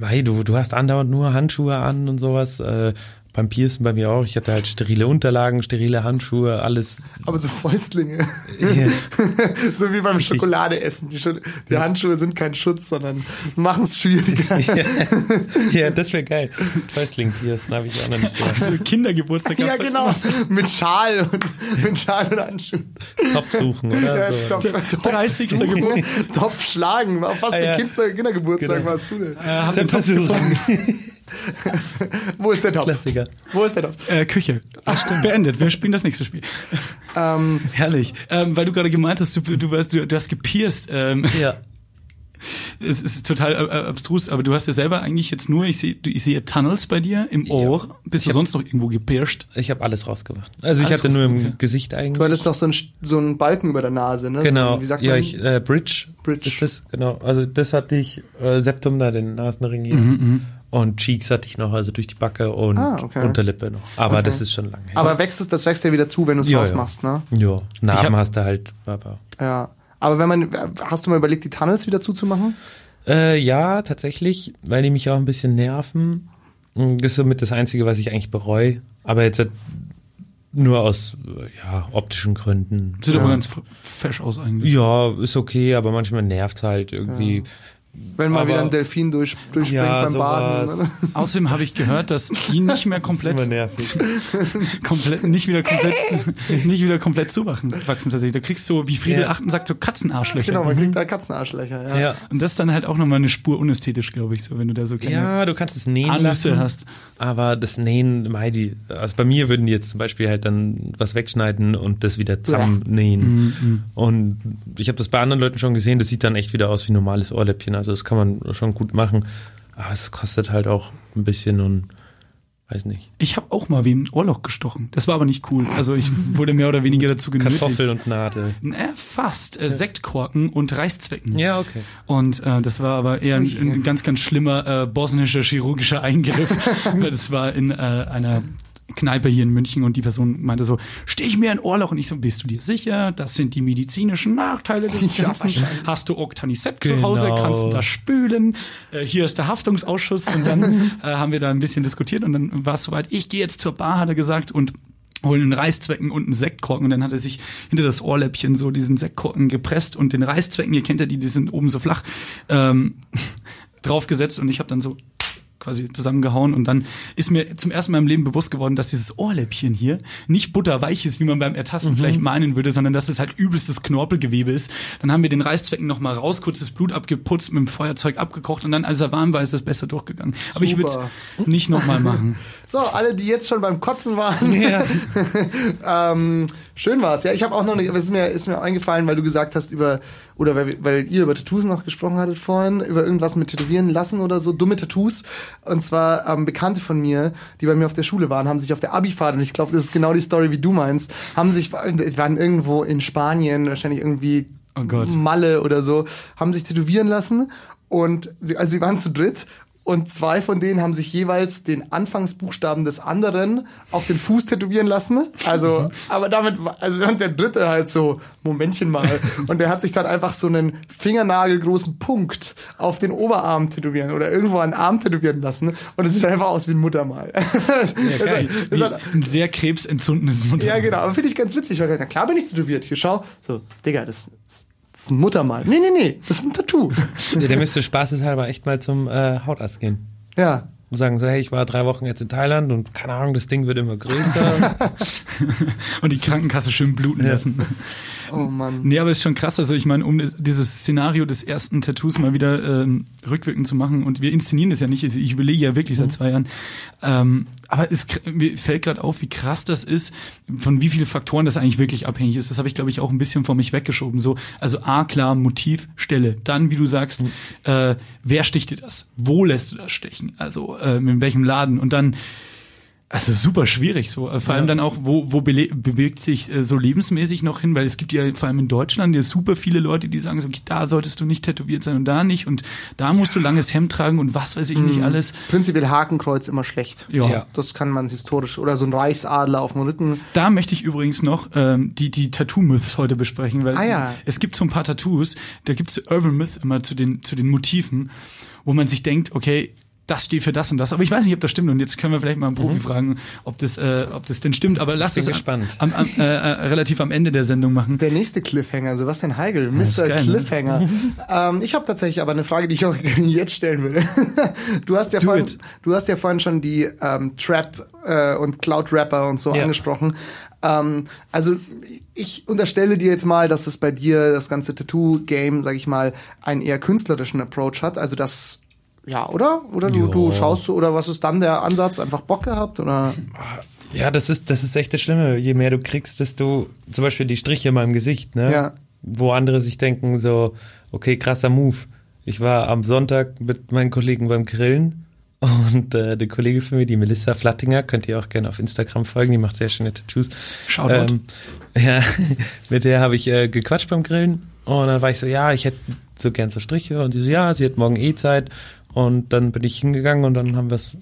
hey, du, du hast andauernd nur Handschuhe an und sowas. Äh, beim Piercen bei mir auch. Ich hatte halt sterile Unterlagen, sterile Handschuhe, alles. Aber so Fäustlinge. Ja. so wie beim Schokoladeessen. Die, Schu- die Handschuhe sind kein Schutz, sondern machen es schwieriger. ja, das wäre geil. Fäustling piercen habe ich auch noch nicht gehört. Also Kindergeburtstag. Ja, genau. Mit Schal und mit Schal und Handschuhen. Top suchen, oder? Ja, so. Topf, Topf 30. suchen, Topf schlagen. Auf was für Ah, ja. Kinder, Kindergeburtstag Genau. warst du denn? Äh, hab den Topf Versuch. Wo ist der Topf? Klassiker. Wo ist der Topf? Äh, Küche. Beendet. Wir spielen das nächste Spiel. Ähm, Herrlich. Ähm, weil du gerade gemeint hast, du, du, warst, du, du hast gepierst. Ähm, Ja. es ist total äh, abstrus, aber du hast ja selber eigentlich jetzt nur, ich sehe ich sehe Tunnels bei dir im Ohr. Bist du sonst noch irgendwo gepierst? Ich habe alles rausgemacht. Also ich Alles hatte nur im okay. Gesicht eigentlich. du hattest doch so einen, so einen Balken über der Nase, ne? Genau, So, wie sagt ja, man? ich, äh, Bridge, Bridge. ist das, genau. Also das hatte ich, äh, Septum da, den Nasenring hier. Und Cheeks hatte ich noch, also durch die Backe und Ah, okay. Unterlippe noch. Aber das ist schon lange her. aber wächst es, das wächst ja wieder zu, wenn du es Ja, rausmachst, ne? ja, Narben hab- hast du halt, aber. Ja. Aber wenn man, hast du mal überlegt, die Tunnels wieder zuzumachen? Äh, ja, tatsächlich, weil die mich auch ein bisschen nerven. Mm, Das ist somit das Einzige, was ich eigentlich bereue. Aber jetzt halt nur aus ja, optischen Gründen. Sieht aber ganz fesch aus eigentlich. Ja, ist okay, aber manchmal nervt's halt irgendwie. Wenn mal Aber- wieder ein Delfin durch, durchspringt Ja, beim Baden. sowas. Ne? Außerdem habe ich gehört, dass die nicht mehr komplett, nervig. komplett nicht wieder komplett, nicht wieder komplett zuwachsen wachsen tatsächlich. Da kriegst du, wie Friedel Ja. Achten sagt, so Katzenarschlöcher. Genau, man kriegt da Katzenarschlöcher. Ja. Ja. Und das ist dann halt auch nochmal eine Spur unästhetisch, glaube ich, so, wenn du da so kleine Ja, du kannst es nähen Anüsse lassen, hast. aber das Nähen, mei, die, also bei mir würden die jetzt zum Beispiel halt dann was wegschneiden und das wieder zusammennähen. Und ich habe das bei anderen Leuten schon gesehen, das sieht dann echt wieder aus wie ein normales Ohrläppchen, also das kann man schon gut machen, aber es kostet halt auch ein bisschen und weiß nicht. Ich habe auch mal wem ein Ohrloch gestochen. Das war aber nicht cool. Also ich wurde mehr oder weniger dazu genötigt. Kartoffel und Nadel. Äh, fast. Äh, Sektkorken und Reißzwecken. Ja, okay. Und äh, das war aber eher ein, ein ganz, ganz schlimmer äh, bosnischer chirurgischer Eingriff. Das war in äh, einer Kneipe hier in München und die Person meinte so, steh ich mir ein Ohrloch? Und ich so, bist du dir sicher? Das sind die medizinischen Nachteile des Ja, Ganzen. Hast du Octanicept zu Hause? Genau. Kannst du das spülen? Äh, hier ist der Haftungsausschuss. Und dann äh, haben wir da ein bisschen diskutiert und dann war es soweit, ich gehe jetzt zur Bar, hat er gesagt, und holen einen Reißzwecken und einen Sektkorken und dann hat er sich hinter das Ohrläppchen so diesen Sektkorken gepresst und den Reißzwecken, ihr kennt ja die, die sind oben so flach, ähm, draufgesetzt und ich habe dann so quasi zusammengehauen und dann ist mir zum ersten Mal im Leben bewusst geworden, dass dieses Ohrläppchen hier nicht butterweich ist, wie man beim Ertasten vielleicht meinen würde, sondern dass es halt übelstes Knorpelgewebe ist. Dann haben wir den Reißzwecken noch mal raus, kurzes Blut abgeputzt, mit dem Feuerzeug abgekocht und dann, als er warm war, ist das besser durchgegangen. Aber ich würde Super. es nicht noch mal machen. So, alle, die jetzt schon beim Kotzen waren. ähm, schön war's. Ja, ich habe auch noch es ist mir, ist mir eingefallen, weil du gesagt hast über, oder weil, weil ihr über Tattoos noch gesprochen hattet vorhin, über irgendwas mit Tätowieren lassen oder so, dumme Tattoos. Und zwar ähm, Bekannte von mir, die bei mir auf der Schule waren, haben sich auf der Abifahrt, und ich glaube, das ist genau die Story, wie du meinst, haben sich, waren irgendwo in Spanien, wahrscheinlich irgendwie Oh Gott. Malle oder so, haben sich tätowieren lassen und sie, also sie waren zu dritt und zwei von denen haben sich jeweils den Anfangsbuchstaben des anderen auf den Fuß tätowieren lassen. Also, aber damit, war- also und der dritte halt so, Momentchen mal. Und der hat sich dann einfach so einen fingernagelgroßen Punkt auf den Oberarm tätowieren oder irgendwo an den Arm tätowieren lassen. Und es sieht einfach aus wie ein Muttermal. Das ist halt- ist halt- ein sehr krebsentzündetes Mutter. ja, genau. Aber finde ich ganz witzig, weil na klar bin ich tätowiert. Hier, schau. So, Digga, das, das, das ist ein Muttermal. Nee, nee, nee, das ist ein Tattoo. Der, müsste spaßeshalber echt mal zum äh, Hautarzt gehen. Ja. Und sagen so, hey, ich war drei Wochen jetzt in Thailand und keine Ahnung, das Ding wird immer größer. Und die Krankenkasse schön bluten lassen. Oh Mann. Nee, aber ist schon krass. Also ich meine, um dieses Szenario des ersten Tattoos mal wieder ähm, rückwirkend zu machen und wir inszenieren das ja nicht. Also Ich überlege ja wirklich seit zwei Jahren. Ähm, aber es mir fällt gerade auf, wie krass das ist, von wie vielen Faktoren das eigentlich wirklich abhängig ist. Das habe ich, glaube ich, auch ein bisschen vor mich weggeschoben. So, also A, klar, Motiv, Stelle. Dann, wie du sagst, äh, wer sticht dir das? Wo lässt du das stechen? Also ähm, in welchem Laden? Und dann also super schwierig so. Äh, Vor allem dann auch, wo, wo bewegt sich äh, so lebensmäßig noch hin, weil es gibt ja vor allem in Deutschland ja super viele Leute, die sagen so, okay, da solltest du nicht tätowiert sein und da nicht und da musst du langes Hemd tragen und was weiß ich nicht alles. Prinzipiell Hakenkreuz immer schlecht. Ja. Ja. Das kann man historisch. Oder so ein Reichsadler auf dem Rücken. Da möchte ich übrigens noch ähm, die, die Tattoo-Myths heute besprechen, weil Ah ja. es gibt so ein paar Tattoos, da gibt es Urban Myth immer zu den, zu den Motiven, wo man sich denkt, okay, das steht für das und das. Aber ich weiß nicht, ob das stimmt. Und jetzt können wir vielleicht mal einen Profi fragen, ob das, äh, ob das denn stimmt. Aber lass es gespannt. Am, am, äh, äh, relativ am Ende der Sendung machen. Der nächste Cliffhanger, Sebastian Heigel, ist Mr. geil, ne? Cliffhanger. ähm, ich habe tatsächlich aber eine Frage, die ich auch jetzt stellen würde. du hast ja Do vorhin, it. du hast ja vorhin schon die ähm, Trap äh, und Cloud Rapper und so Ja. angesprochen. Ähm, also ich unterstelle dir jetzt mal, dass es bei dir das ganze Tattoo-Game, sag ich mal, einen eher künstlerischen Approach hat. Also das ja, oder? Oder du, du schaust so, oder was ist dann der Ansatz? Einfach Bock gehabt? Oder? ja, das ist, das ist echt das Schlimme. Je mehr du kriegst, desto, zum Beispiel die Striche in meinem Gesicht, ne? Ja. Wo andere sich denken so, okay, krasser Move. Ich war am Sonntag mit meinen Kollegen beim Grillen und äh, eine Kollege von mir, die Melissa Flattinger, könnt ihr auch gerne auf Instagram folgen, die macht sehr schöne Tattoos. Shoutout. Ähm, ja, mit der habe ich äh, gequatscht beim Grillen und dann war ich so, ja, ich hätte so gern so Striche und sie so, ja, sie hat morgen eh Zeit und dann bin ich hingegangen und dann haben wir es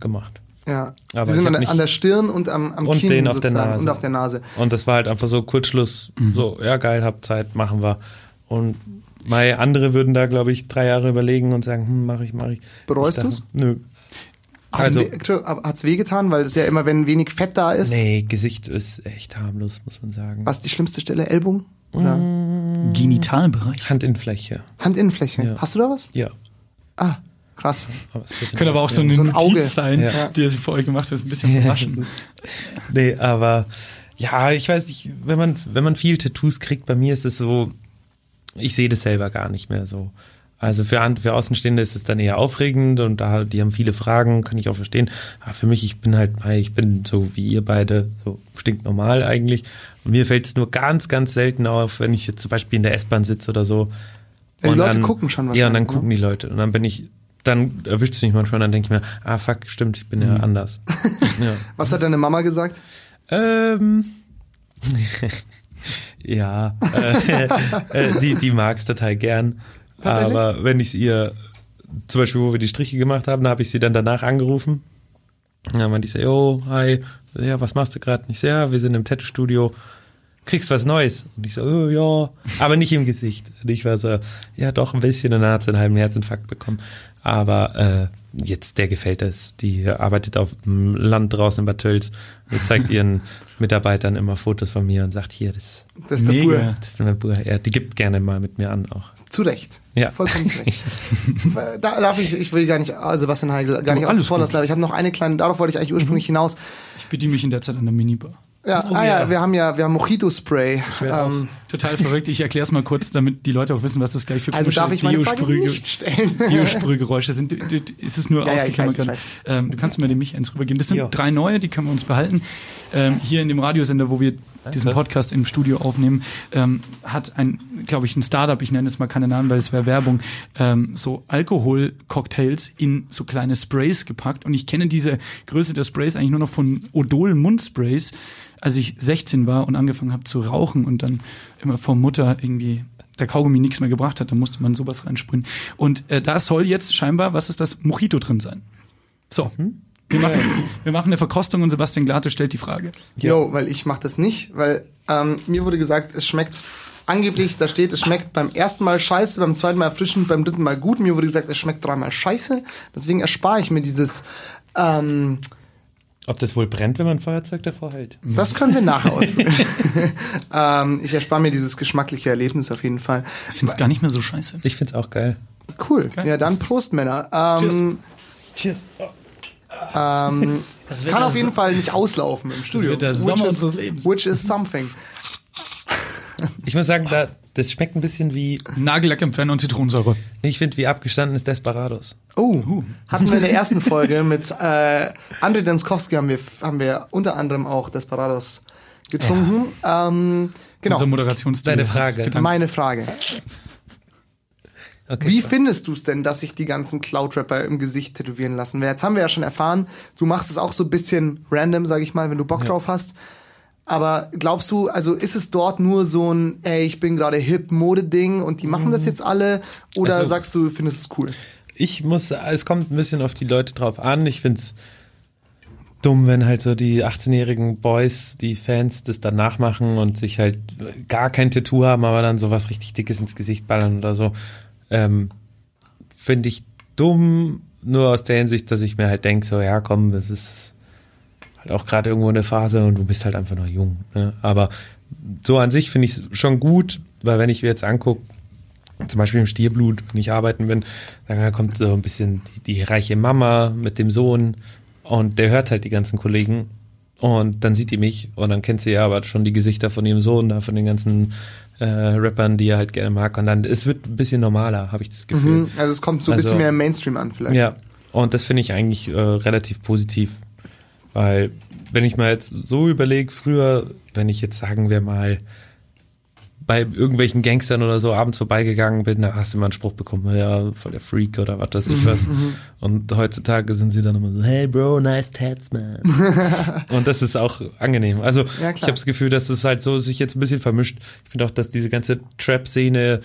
gemacht. Ja. Aber Sie sind an, an der Stirn und am, am Und Kinn den auf der Nase. und auf der Nase. Und das war halt einfach so Kurzschluss, so, ja geil, hab Zeit, machen wir. Und mal andere würden da, glaube ich, drei Jahre überlegen und sagen, hm, mach ich, mach ich. Bereust dachte, du's? Nö. Hat's Also, aber hat's wehgetan, weil das ja immer, wenn wenig Fett da ist. nee, Gesicht ist echt harmlos, muss man sagen. Was ist die schlimmste Stelle? Ellbogen? Oder Genitalbereich. Handinnenfläche. Handinnenfläche? Ja. Hast du da was? Ja. Ah, krass. Aber Könnte aber auch so eine So ein Notiz Auge. sein, Ja. die er sich für euch gemacht hat. Das ist ein bisschen verwaschen. Nee, aber ja, ich weiß nicht, wenn man, wenn man viel Tattoos kriegt, bei mir ist es so, ich sehe das selber gar nicht mehr so. Also für, für Außenstehende ist es dann eher aufregend und da, die haben viele Fragen, kann ich auch verstehen. Aber für mich, ich bin halt, ich bin so wie ihr beide, so stinknormal eigentlich. Und mir fällt es nur ganz, ganz selten auf, wenn ich jetzt zum Beispiel in der S-Bahn sitze oder so. Ja, die Und Leute dann, gucken schon Ja, und dann wahrscheinlich, gucken die Leute. Und dann bin ich, dann erwischt es mich manchmal und dann denke ich mir, ah fuck, stimmt, ich bin ja anders. ja. Was hat deine Mama gesagt? Ähm. ja, äh, äh, die, die mag es total gern. Aber wenn ich es ihr, zum Beispiel, wo wir die Striche gemacht haben, da habe ich sie dann danach angerufen. Ja, meinte ich so, yo, hi, ja, was machst du gerade? Nicht sehr, wir sind im Tattoo-Studio. Kriegst was Neues? Und ich so, oh, ja, aber nicht im Gesicht. Und ich war so, ja, doch ein bisschen. Und dann hat sie einen halben Herzinfarkt bekommen. Aber äh, jetzt, der gefällt es. Die arbeitet auf dem Land draußen in Bad Tölz und zeigt ihren Mitarbeitern immer Fotos von mir und sagt, hier, das, Das ist der. Bur. das ist mein Bruder. Ja, die gibt gerne mal mit mir an auch. Zu Recht. Ja. Vollkommen zu Recht. da, darf ich, ich will gar nicht, also Sebastian Heigl, gar nicht alles außen vor lassen, aber ich habe noch eine kleine, darauf wollte ich eigentlich ursprünglich hinaus. Ich bediene mich in der Zeit an der Minibar. Ja, ah ja, wir haben ja, wir haben Mojito-Spray. Ähm, Total verrückt. Ich erkläre es mal kurz, damit die Leute auch wissen, was das gleich für also darf ich meine Frage nicht stellen. Deo-Sprühgeräusche sind. Du, es ist nur Ja, ja, ich ausgeklammert. weiß, ich weiß. Ähm, du kannst mir mich eins rübergeben. Das sind Ja. drei neue, die können wir uns behalten. Ähm, hier in dem Radiosender, wo wir diesen Podcast im Studio aufnehmen, ähm, hat ein, glaube ich, ein Startup, ich nenne jetzt mal keine Namen, weil es wäre Werbung, ähm, so Alkohol-Cocktails in so kleine Sprays gepackt. Und ich kenne diese Größe der Sprays eigentlich nur noch von Odol Mundsprays, als ich 16 war und angefangen habe zu rauchen und dann immer vor Mutter irgendwie der Kaugummi nichts mehr gebracht hat, dann musste man sowas reinsprühen. Und äh, da soll jetzt scheinbar, was ist das, Mojito drin sein. So, wir, machen, wir machen eine Verkostung und Sebastian Glate stellt die Frage. Jo, weil ich mache das nicht, weil ähm, mir wurde gesagt, es schmeckt angeblich, da steht, es schmeckt beim ersten Mal scheiße, beim zweiten Mal erfrischend, beim dritten Mal gut. Mir wurde gesagt, es schmeckt dreimal scheiße. Deswegen erspare ich mir dieses. Ähm, Ob das wohl brennt, wenn man ein Feuerzeug davor hält? das können wir nachher ausprobieren. ähm, ich erspare mir dieses geschmackliche Erlebnis auf jeden Fall. Ich finde es gar nicht mehr so scheiße. Ich find's auch geil. Cool. Ja, dann Prost, Männer. Ähm, Cheers. Ähm, wird kann auf jeden Fall nicht auslaufen im Studio. wird der which Sommer is, unseres Lebens. Which is something. Ich muss sagen, da, das schmeckt ein bisschen wie, Nagellack entfernen und Zitronensäure. ich finde, wie abgestandenes Desperados. Oh, hatten wir in der ersten Folge mit äh, André Denskowski haben wir, haben wir unter anderem auch Desperados getrunken. Ähm, genau, Unser Moderationsteam. Deine Frage. meine Frage. Okay. Wie findest du es denn, dass sich die ganzen Cloud-Rapper im Gesicht tätowieren lassen? Jetzt haben wir ja schon erfahren, du machst es auch so ein bisschen random, sag ich mal, wenn du Bock drauf hast. Aber glaubst du, also ist es dort nur so ein, ey, ich bin gerade hip Mode-Ding und die machen das jetzt alle? Oder Also- sagst du, du findest es cool? ich muss, es kommt ein bisschen auf die Leute drauf an. Ich find's dumm, wenn halt so die 18-jährigen Boys, die Fans, das dann nachmachen und sich halt gar kein Tattoo haben, aber dann sowas richtig Dickes ins Gesicht ballern oder so. Ähm, Finde ich dumm, nur aus der Hinsicht, dass ich mir halt denke, so, ja komm, das ist halt auch gerade irgendwo eine Phase und du bist halt einfach noch jung. Ne? Aber so an sich finde ich es schon gut, weil wenn ich mir jetzt angucke, zum Beispiel im Stierblut, wenn ich arbeiten bin, dann kommt so ein bisschen die, die reiche Mama mit dem Sohn und der hört halt die ganzen Kollegen und dann sieht die mich und dann kennt sie ja aber schon die Gesichter von ihrem Sohn, von den ganzen äh, Rappern, die er halt gerne mag und dann, es wird ein bisschen normaler, habe ich das Gefühl. Mhm. Also es kommt so ein Also- bisschen mehr im Mainstream an vielleicht. Ja, und das finde ich eigentlich äh, relativ positiv, weil wenn ich mal jetzt so überlege, früher, wenn ich jetzt sagen wir mal bei irgendwelchen Gangstern oder so abends vorbeigegangen bin, da hast du immer einen Spruch bekommen, ja, voll der Freak oder was weiß Mhm, ich was. Und heutzutage sind sie dann immer so, hey Bro, nice tats, man. und das ist auch angenehm. Also Ja, ich habe das Gefühl, dass es halt so sich jetzt ein bisschen vermischt. Ich finde auch, dass diese ganze Trap-Szene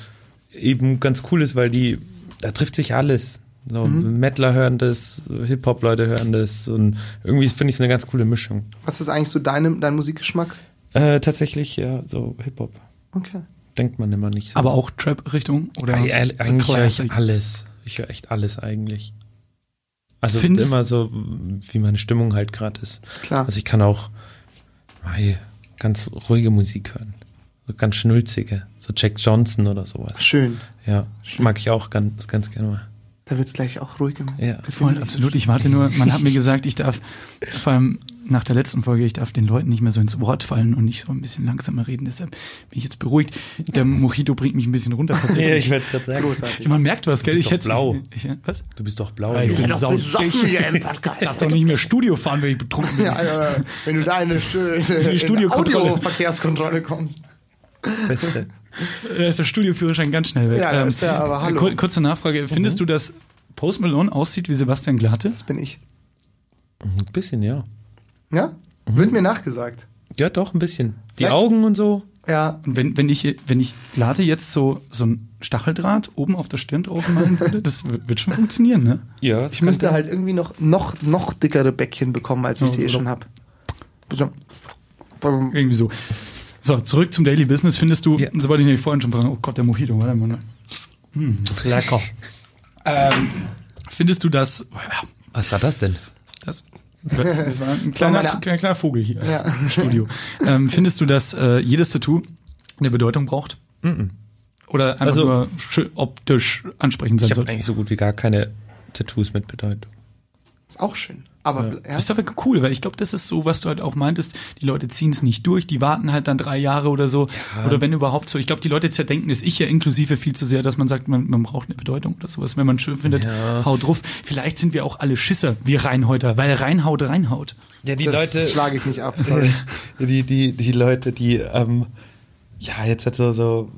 eben ganz cool ist, weil die, da trifft sich alles. So, Mhm. Mettler hören das, Hip-Hop-Leute hören das und irgendwie finde ich es eine ganz coole Mischung. Was ist eigentlich so deine, dein Musikgeschmack? Äh, tatsächlich, ja, so Hip-Hop. Okay. Denkt man immer nicht so. Aber auch Trap-Richtung? Oder Eig- eig- so eigentlich höre ich alles. Ich höre echt alles eigentlich. Also Findest- immer so, wie meine Stimmung halt gerade ist. Klar. Also ich kann auch mei, ganz ruhige Musik hören. So ganz schnulzige. So Jack Johnson oder sowas. Schön. Ja, mag ich auch ganz, ganz gerne mal. Da wird's gleich auch ruhig im Ja. Voll, absolut. Ich warte nur, man hat mir gesagt, ich darf, vor allem nach der letzten Folge, ich darf den Leuten nicht mehr so ins Wort fallen und nicht so ein bisschen langsamer reden. Deshalb bin ich jetzt beruhigt. Der Mojito bringt mich ein bisschen runter tatsächlich. werde es gerade sagen. Großartig. Man merkt was, gell? Du Ich bist doch hätte blau. Ich, was? Du bist doch blau. Ich Junge. bin hier im Ich darf doch nicht mehr Studio fahren, wenn ich betrunken bin. Ja, Alter, wenn du da in eine, eine Studiokontrolle. Audioverkehrskontrolle kommst. Beste. Da ist der Studioführerschein ganz schnell weg. Ähm, Ja, da ist der, aber hallo. kur- Kurze Nachfrage. Findest du, dass Post Malone aussieht wie Sebastian Glatte? Das bin ich. Ein bisschen, ja. Ja? Wird mir nachgesagt. Ja, doch, ein bisschen. Die Vielleicht- Augen und so. Ja. Und wenn, wenn ich, wenn ich Glatte jetzt so, so ein Stacheldraht oben auf der Stirn drauf machen würde, das wird schon funktionieren, ne? Ja, Ich müsste halt irgendwie noch, noch, noch dickere Bäckchen bekommen, als ich sie eh schon hab. So. Irgendwie so. So, zurück zum Daily Business. Findest du, Ja. so wollte ich nämlich vorhin schon fragen, oh Gott, der Mojito, warte mal. ne? Hm, lecker. ähm, findest du, dass, Was war das denn? das, das war ein kleiner, meine- kleiner, kleiner Vogel hier Ja. im Studio. Ähm, findest du, dass äh, jedes Tattoo eine Bedeutung braucht? Oder einfach Also- nur optisch ansprechend sein Ich habe soll? eigentlich so gut wie gar keine Tattoos mit Bedeutung. Ist auch schön. Aber ja. Das ist aber cool, weil ich glaube, das ist so, was du halt auch meintest, die Leute ziehen es nicht durch, die warten halt dann drei Jahre oder so. Oder wenn überhaupt so. Ich glaube, die Leute zerdenken es, ich ja inklusive viel zu sehr, dass man sagt, man, man braucht eine Bedeutung oder sowas. Wenn man schön findet, Ja. haut drauf. Vielleicht sind wir auch alle Schisser, wir Reinhäuter, weil reinhaut, reinhaut. Ja, die das Leute. schlage ich nicht ab. Sorry. Die, die, die Leute, die, ähm, ja, jetzt halt so, so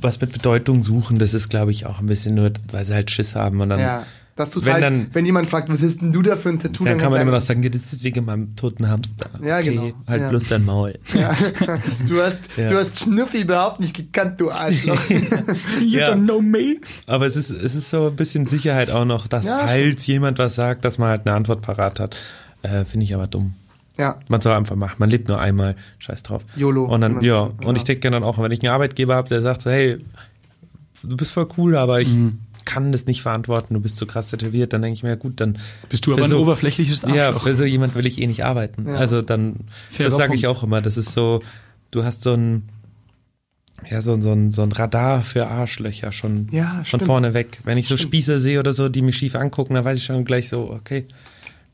was mit Bedeutung suchen, das ist, glaube ich, auch ein bisschen nur, weil sie halt Schiss haben und dann. Ja. Dass du's Wenn halt, dann- wenn jemand fragt, was ist denn du da für ein Tattoo? Dann kann man immer noch sagen, ja, das ist wegen meinem toten Hamster. Ja, okay, genau. Halt Ja. bloß dein Maul. sagen, du hast, Ja. du hast Schnüffi überhaupt nicht gekannt, du Arschloch. You Ja. don't know me. Aber es ist, es ist so ein bisschen Sicherheit auch noch, dass Ja, falls jemand was sagt, dass man halt eine Antwort parat hat. Äh, Finde ich aber dumm. ja. Man soll einfach machen. Man lebt nur einmal. Scheiß drauf. YOLO, Und dann, ja. sagt, Und ja. ich denke dann auch, wenn ich einen Arbeitgeber habe, der sagt so, hey, du bist voll cool, aber ich Mhm. Kann das nicht verantworten, du bist so krass tätowiert, dann denke ich mir, ja gut, dann Bist du aber ein so- oberflächliches Ja, Arschloch. für so jemand will ich eh nicht arbeiten. Ja. Also dann, Fairer das sage ich auch immer, das ist so, du hast so ein, ja, so, ein- so, ein, so ein Radar für Arschlöcher schon Ja, von vorne weg. Wenn ich so Stimmt. Spieße sehe oder so, die mich schief angucken, dann weiß ich schon gleich so, okay,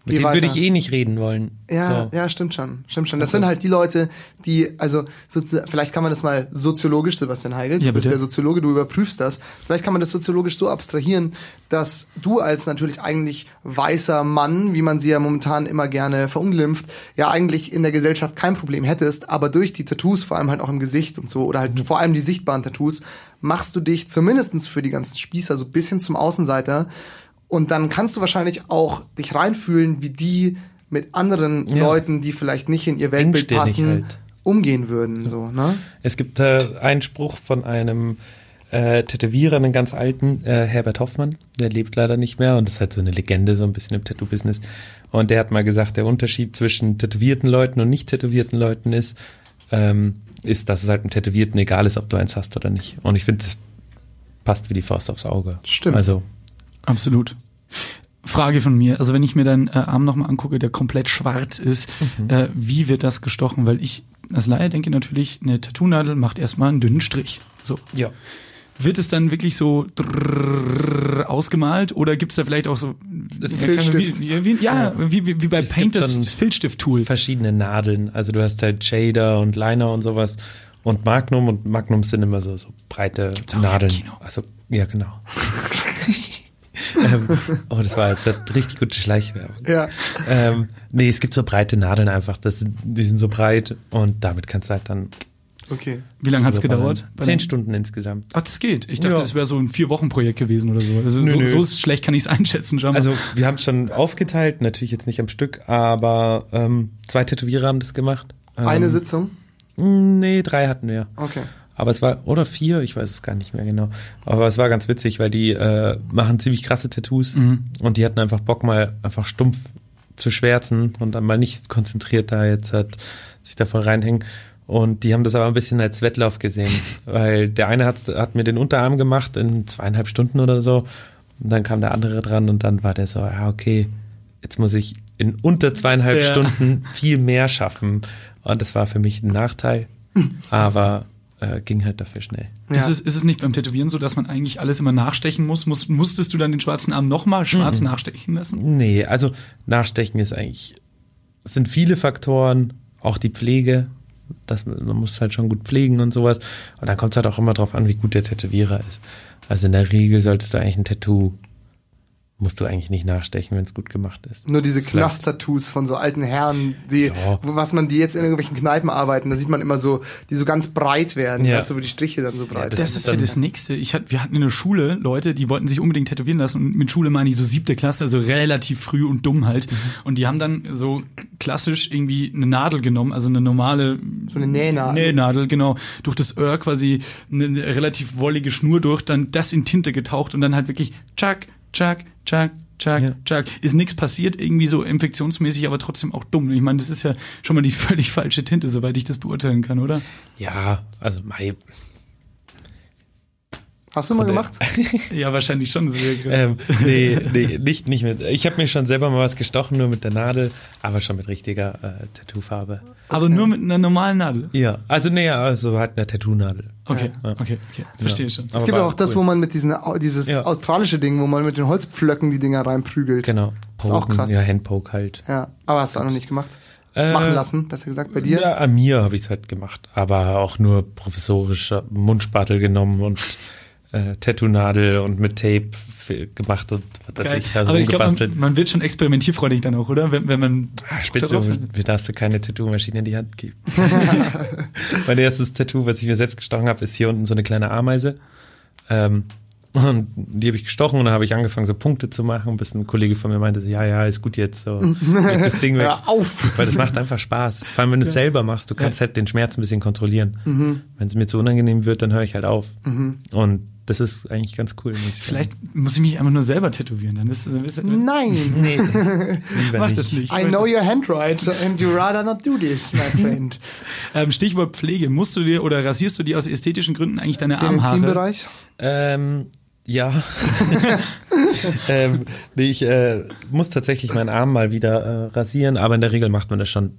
mit Geh denen würde ich eh nicht reden wollen. Ja, so. Ja, stimmt schon. Stimmt schon. Das sind halt die Leute, die, also vielleicht kann man das mal soziologisch, Sebastian Heigel, Ja, du bist der Soziologe, du überprüfst das. Vielleicht kann man das soziologisch so abstrahieren, dass du als natürlich eigentlich weißer Mann, wie man sie ja momentan immer gerne verunglimpft, ja eigentlich in der Gesellschaft kein Problem hättest, aber durch die Tattoos, vor allem halt auch im Gesicht und so, oder halt vor allem die sichtbaren Tattoos, machst du dich zumindestens für die ganzen Spießer so ein bisschen zum Außenseiter. Und dann kannst du wahrscheinlich auch dich reinfühlen, wie die mit anderen Ja. Leuten, die vielleicht nicht in ihr Weltbild passen, halt. umgehen würden. So, ne? Es gibt äh, einen Spruch von einem äh, Tätowierer, einen ganz alten, äh, Herbert Hoffmann, der lebt leider nicht mehr und das ist halt so eine Legende so ein bisschen im Tattoo-Business. Und der hat mal gesagt, der Unterschied zwischen tätowierten Leuten und nicht tätowierten Leuten ist, ähm, ist, dass es halt einem Tätowierten egal ist, ob du eins hast oder nicht. Und ich finde, das passt wie die Faust aufs Auge. Stimmt. Also, Absolut. Frage von mir, also wenn ich mir deinen äh, Arm nochmal angucke, der komplett schwarz ist, Mhm. äh, wie wird das gestochen? Weil ich als Laie denke natürlich, eine Tattoo-Nadel macht erstmal einen dünnen Strich. So. ja. Wird es dann wirklich so drrrr ausgemalt oder gibt es da vielleicht auch so Das ja, Filzstift. Wie, wie, ja, wie, wie, wie bei Es Paint gibt das Filzstift-Tool. verschiedene Nadeln. Also du hast halt Shader und Liner und sowas und Magnum und Magnums sind immer so, so breite Nadeln. Also, ja, genau. ähm, oh, das war jetzt eine richtig gute Schleichwerbung. Ja. Ähm, nee, es gibt so breite Nadeln einfach. Das die sind so breit und damit kannst du halt dann. Okay. Wie lange hat's drüber gedauert? Zehn den- Stunden insgesamt. Ach, das geht. Ich dachte, Ja. das wäre so ein Vier-Wochen-Projekt gewesen oder so. Also Nö, so, nö. so schlecht kann ich es einschätzen, schau mal. Also wir haben es schon aufgeteilt, natürlich jetzt nicht am Stück, aber ähm, zwei Tätowierer haben das gemacht. Ähm, Eine Sitzung? Nee, drei hatten wir. Okay. Aber es war, oder vier, ich weiß es gar nicht mehr genau. Aber es war ganz witzig, weil die äh, machen ziemlich krasse Tattoos und die hatten einfach Bock, mal einfach stumpf zu schwärzen und dann mal nicht konzentriert da jetzt halt sich da voll reinhängen. Und die haben das aber ein bisschen als Wettlauf gesehen, weil der eine hat, hat mir den Unterarm gemacht in zweieinhalb Stunden oder so. Und dann kam der andere dran und dann war der so, ja, okay, jetzt muss ich in unter zweieinhalb Ja. Stunden viel mehr schaffen. Und das war für mich ein Nachteil, aber äh, ging halt dafür schnell. Ja. Ist, es, ist es nicht beim Tätowieren so, dass man eigentlich alles immer nachstechen muss? muss musstest du dann den schwarzen Arm nochmal schwarz nachstechen lassen? Nee, also Nachstechen ist eigentlich, es sind viele Faktoren, auch die Pflege, das, man muss halt schon gut pflegen und sowas. Und dann kommt es halt auch immer drauf an, wie gut der Tätowierer ist. Also in der Regel solltest du eigentlich ein Tattoo, musst du eigentlich nicht nachstechen, wenn es gut gemacht ist. Nur diese. Knast-Tattoos von so alten Herren, die, Ja. was man die jetzt in irgendwelchen Kneipen arbeiten, da sieht man immer so, die so ganz breit werden, Ja. weißt du, wo die Striche dann so breit das Das, ist ja das Nächste. Ich hat, wir hatten in der Schule Leute, die wollten sich unbedingt tätowieren lassen. Und mit Schule meine ich so siebte Klasse, also relativ früh und dumm halt. Mhm. Und die haben dann so klassisch irgendwie eine Nadel genommen, also eine normale So eine Nähnadel. Nähnadel, genau. Durch das Öhr quasi eine, eine relativ wollige Schnur durch, dann das in Tinte getaucht und dann halt wirklich tschak, tschak, tschak, tschak, Ja. tschak. Ist nichts passiert, irgendwie so infektionsmäßig, aber trotzdem auch dumm. Ich meine, das ist ja schon mal die völlig falsche Tinte, soweit ich das beurteilen kann, oder? Ja, also mei, Hast du mal gemacht? Ja, wahrscheinlich schon. So wie ähm, nee, nee, nicht, nicht mit. Ich habe mir schon selber mal was gestochen, nur mit der Nadel, aber schon mit richtiger äh, Tattoofarbe. Aber nur mit einer normalen Nadel. Ja, also nee, also halt eine Tattoo-Nadel. Okay, Ja. okay, okay. Verstehe Ja. schon. Es gibt ja auch das, wo man mit diesen, dieses Ja. australische Ding, wo man mit den Holzpflöcken die Dinger reinprügelt. Genau. Ist auch krass. Ja, Handpoke halt. Ja, aber hast du auch noch nicht gemacht. Äh, Machen lassen, besser gesagt, bei dir. Ja, an mir habe ich es halt gemacht, aber auch nur professorisch äh, Mundspatel genommen und äh, Tattoo-Nadel und mit Tape gemacht und was weiß ich, also Aber ich glaube, umgebastelt. man, man wird schon experimentierfreudig dann auch, oder? Wenn, wenn man Ah, Spitze, darauf- mir darfst du keine Tattoo-Maschine in die Hand geben. mein erstes Tattoo, was ich mir selbst gestochen habe, ist hier unten so eine kleine Ameise. Ähm, Und die habe ich gestochen und dann habe ich angefangen, so Punkte zu machen, bis ein Kollege von mir meinte, so, ja, ja, ist gut jetzt. So, leg das Ding weg. Hör auf! Weil das macht einfach Spaß. Vor allem, wenn du es selber machst, du kannst halt den Schmerz ein bisschen kontrollieren. Mhm. Wenn es mir zu unangenehm wird, dann höre ich halt auf. Und das ist eigentlich ganz cool. Muss ich sagen. Vielleicht muss ich mich einfach nur selber tätowieren. Dann ist, dann ist Nein! Nee, mach nicht. das nicht. I know your handwrite and you rather not do this, my friend. Ähm, Stichwort Pflege. Musst du dir oder rasierst du dir aus ästhetischen Gründen eigentlich deine Den Armhaare? Intimbereich? Ähm, ja. ähm, nee, ich äh, muss tatsächlich meinen Arm mal wieder äh, rasieren, aber in der Regel macht man das schon.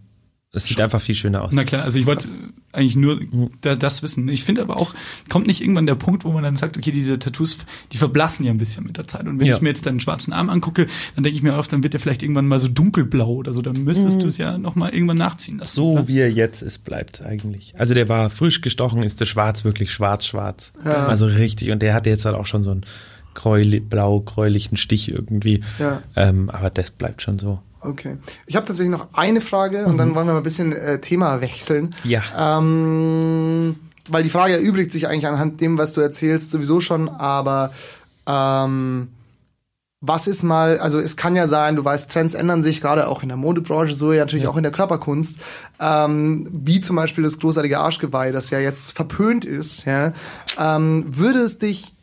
Es sieht einfach viel schöner aus. Na klar, also ich wollte eigentlich nur da, das wissen. Ich finde aber auch, kommt nicht irgendwann der Punkt, wo man dann sagt, okay, diese Tattoos, die verblassen ja ein bisschen mit der Zeit. Und wenn Ja. ich mir jetzt deinen schwarzen Arm angucke, dann denke ich mir auch, dann wird der vielleicht irgendwann mal so dunkelblau oder so. Dann müsstest du es ja noch mal irgendwann nachziehen lassen. So oder? wie er jetzt ist, bleibt eigentlich. Also der war frisch gestochen, ist der Schwarz wirklich schwarz-schwarz. Also richtig. Und der hatte jetzt halt auch schon so einen gräulich, blau-gräulichen Stich irgendwie. Ja. Ähm, aber das bleibt schon so. Okay. Ich habe tatsächlich noch eine Frage und dann wollen wir mal ein bisschen äh, Thema wechseln. Ja. Ähm, weil die Frage erübrigt sich eigentlich anhand dem, was du erzählst, sowieso schon, aber ähm, was ist mal, also es kann ja sein, du weißt, Trends ändern sich, gerade auch in der Modebranche, so ja natürlich auch in der Körperkunst, ähm, wie zum Beispiel das großartige Arschgeweih, das ja jetzt verpönt ist, ja, ähm, würde es dich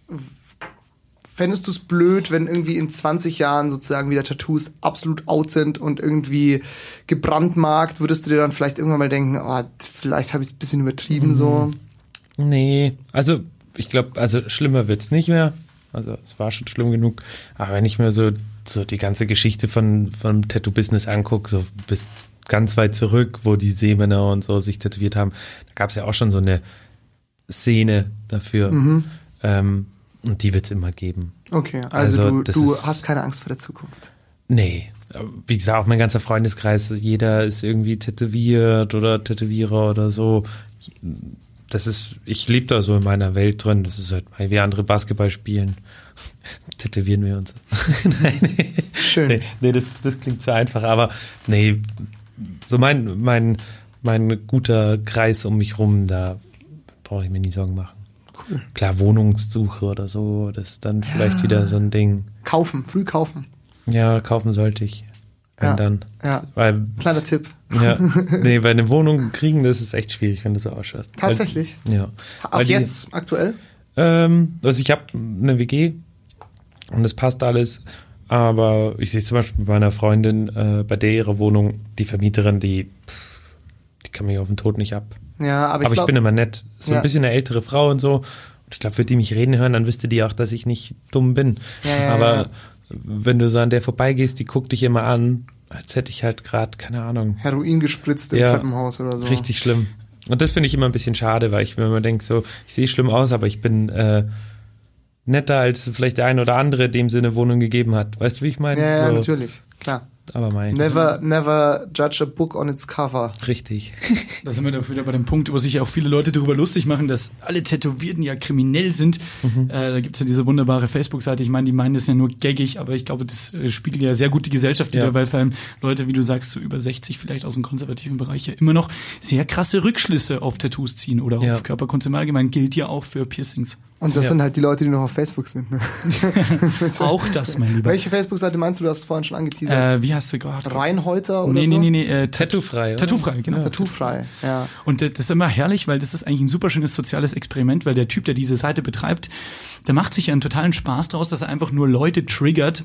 fändest du es blöd, wenn irgendwie in 20 Jahren sozusagen wieder Tattoos absolut out sind und irgendwie gebrandmarkt, würdest du dir dann vielleicht irgendwann mal denken, oh, vielleicht habe ich es ein bisschen übertrieben so. Nee, also ich glaube, also schlimmer wird's nicht mehr. Also es war schon schlimm genug. Aber wenn ich mir so, so die ganze Geschichte von, vom Tattoo-Business angucke, so bis ganz weit zurück, wo die Seemänner und so sich tätowiert haben, da gab's ja auch schon so eine Szene dafür. Ähm, und die wird's immer geben. Okay, also, Also, du, du hast keine Angst vor der Zukunft. Nee. Wie gesagt, auch mein ganzer Freundeskreis, jeder ist irgendwie tätowiert oder Tätowierer oder so. Das ist, ich lebe da so in meiner Welt drin. Das ist halt, wir andere Basketball spielen, tätowieren wir uns. Nein, nee. Schön. Nee, nee das, das klingt zu einfach, aber nee, so mein, mein, mein guter Kreis um mich rum, da brauche ich mir nie Sorgen machen. Cool. Klar, Wohnungssuche oder so, das ist dann vielleicht wieder so ein Ding. Kaufen, früh kaufen. Ja, kaufen sollte ich. Wenn Ja. dann. Ja, Weil, kleiner Tipp. ja, nee, bei eine Wohnung kriegen, das ist echt schwierig, wenn du so ausschaust. Tatsächlich. Weil, ja. Auch Weil die- jetzt, aktuell? Ähm, also ich habe eine WG und das passt alles. Aber ich sehe zum Beispiel bei meiner Freundin, äh, bei der ihre Wohnung, die Vermieterin, die, die kann mich auf den Tod nicht ab. Ja, aber Aber ich, ich, glaub, bin immer nett. So Ja. ein bisschen eine ältere Frau und so. Und ich glaube, würde die mich reden hören, dann wüsste die auch, dass ich nicht dumm bin. Ja, ja, Aber wenn du so an der vorbeigehst, die guckt dich immer an, als hätte ich halt gerade, keine Ahnung, Heroin gespritzt im. Treppenhaus oder so. richtig schlimm. Und das finde ich immer ein bisschen schade, weil ich mir immer denke, so, ich sehe schlimm aus, aber ich bin äh, netter als vielleicht der ein oder andere, dem sie eine Wohnung gegeben hat. Weißt du, wie ich meine? Ja, ja, so, natürlich. Klar. Aber mein. Never, never judge a book on its cover. Richtig. Da sind wir doch wieder bei dem Punkt, wo sich auch viele Leute darüber lustig machen, dass alle Tätowierten ja kriminell sind. Mhm. Äh, da gibt's ja diese wunderbare Facebook-Seite. Ich meine, die meinen das ja nur gaggig, aber ich glaube, das äh, spiegelt ja sehr gut die Gesellschaft wieder, Ja. weil vor allem Leute, wie du sagst, so über 60 vielleicht aus dem konservativen Bereich ja immer noch sehr krasse Rückschlüsse auf Tattoos ziehen oder Ja. auf Körperkunst im Allgemeinen. Gilt ja auch für Piercings. Und das Ja. sind halt die Leute, die noch auf Facebook sind. Ne? auch das, mein Lieber. Welche Facebook-Seite meinst du? Du hast es vorhin schon angeteasert. Äh, wie hast du gerade? Reinhäuter oder Nee, so? nee, nee, nee. Äh, Tattoo-frei? Tattoo-frei, genau. Tattoo-frei, ja. Und das ist immer herrlich, weil das ist eigentlich ein super schönes soziales Experiment, weil der Typ, der diese Seite betreibt, der macht sich ja einen totalen Spaß daraus, dass er einfach nur Leute triggert,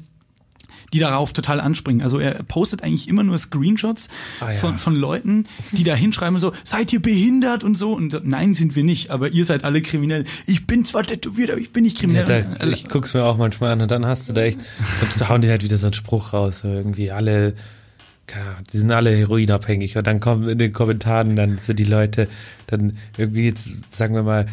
die darauf total anspringen. Also er postet eigentlich immer nur Screenshots Ah, ja. von, von Leuten, die da hinschreiben so, seid ihr behindert und so. Und nein, sind wir nicht, aber ihr seid alle kriminell. Ich bin zwar tätowiert, aber ich bin nicht Ja, kriminell. da, ich guck's mir auch manchmal an und dann hast du da echt, und hauen die halt wieder so einen Spruch raus, irgendwie alle, keine Ahnung, die sind alle heroinabhängig und dann kommen in den Kommentaren dann so die Leute, dann irgendwie jetzt, sagen wir mal,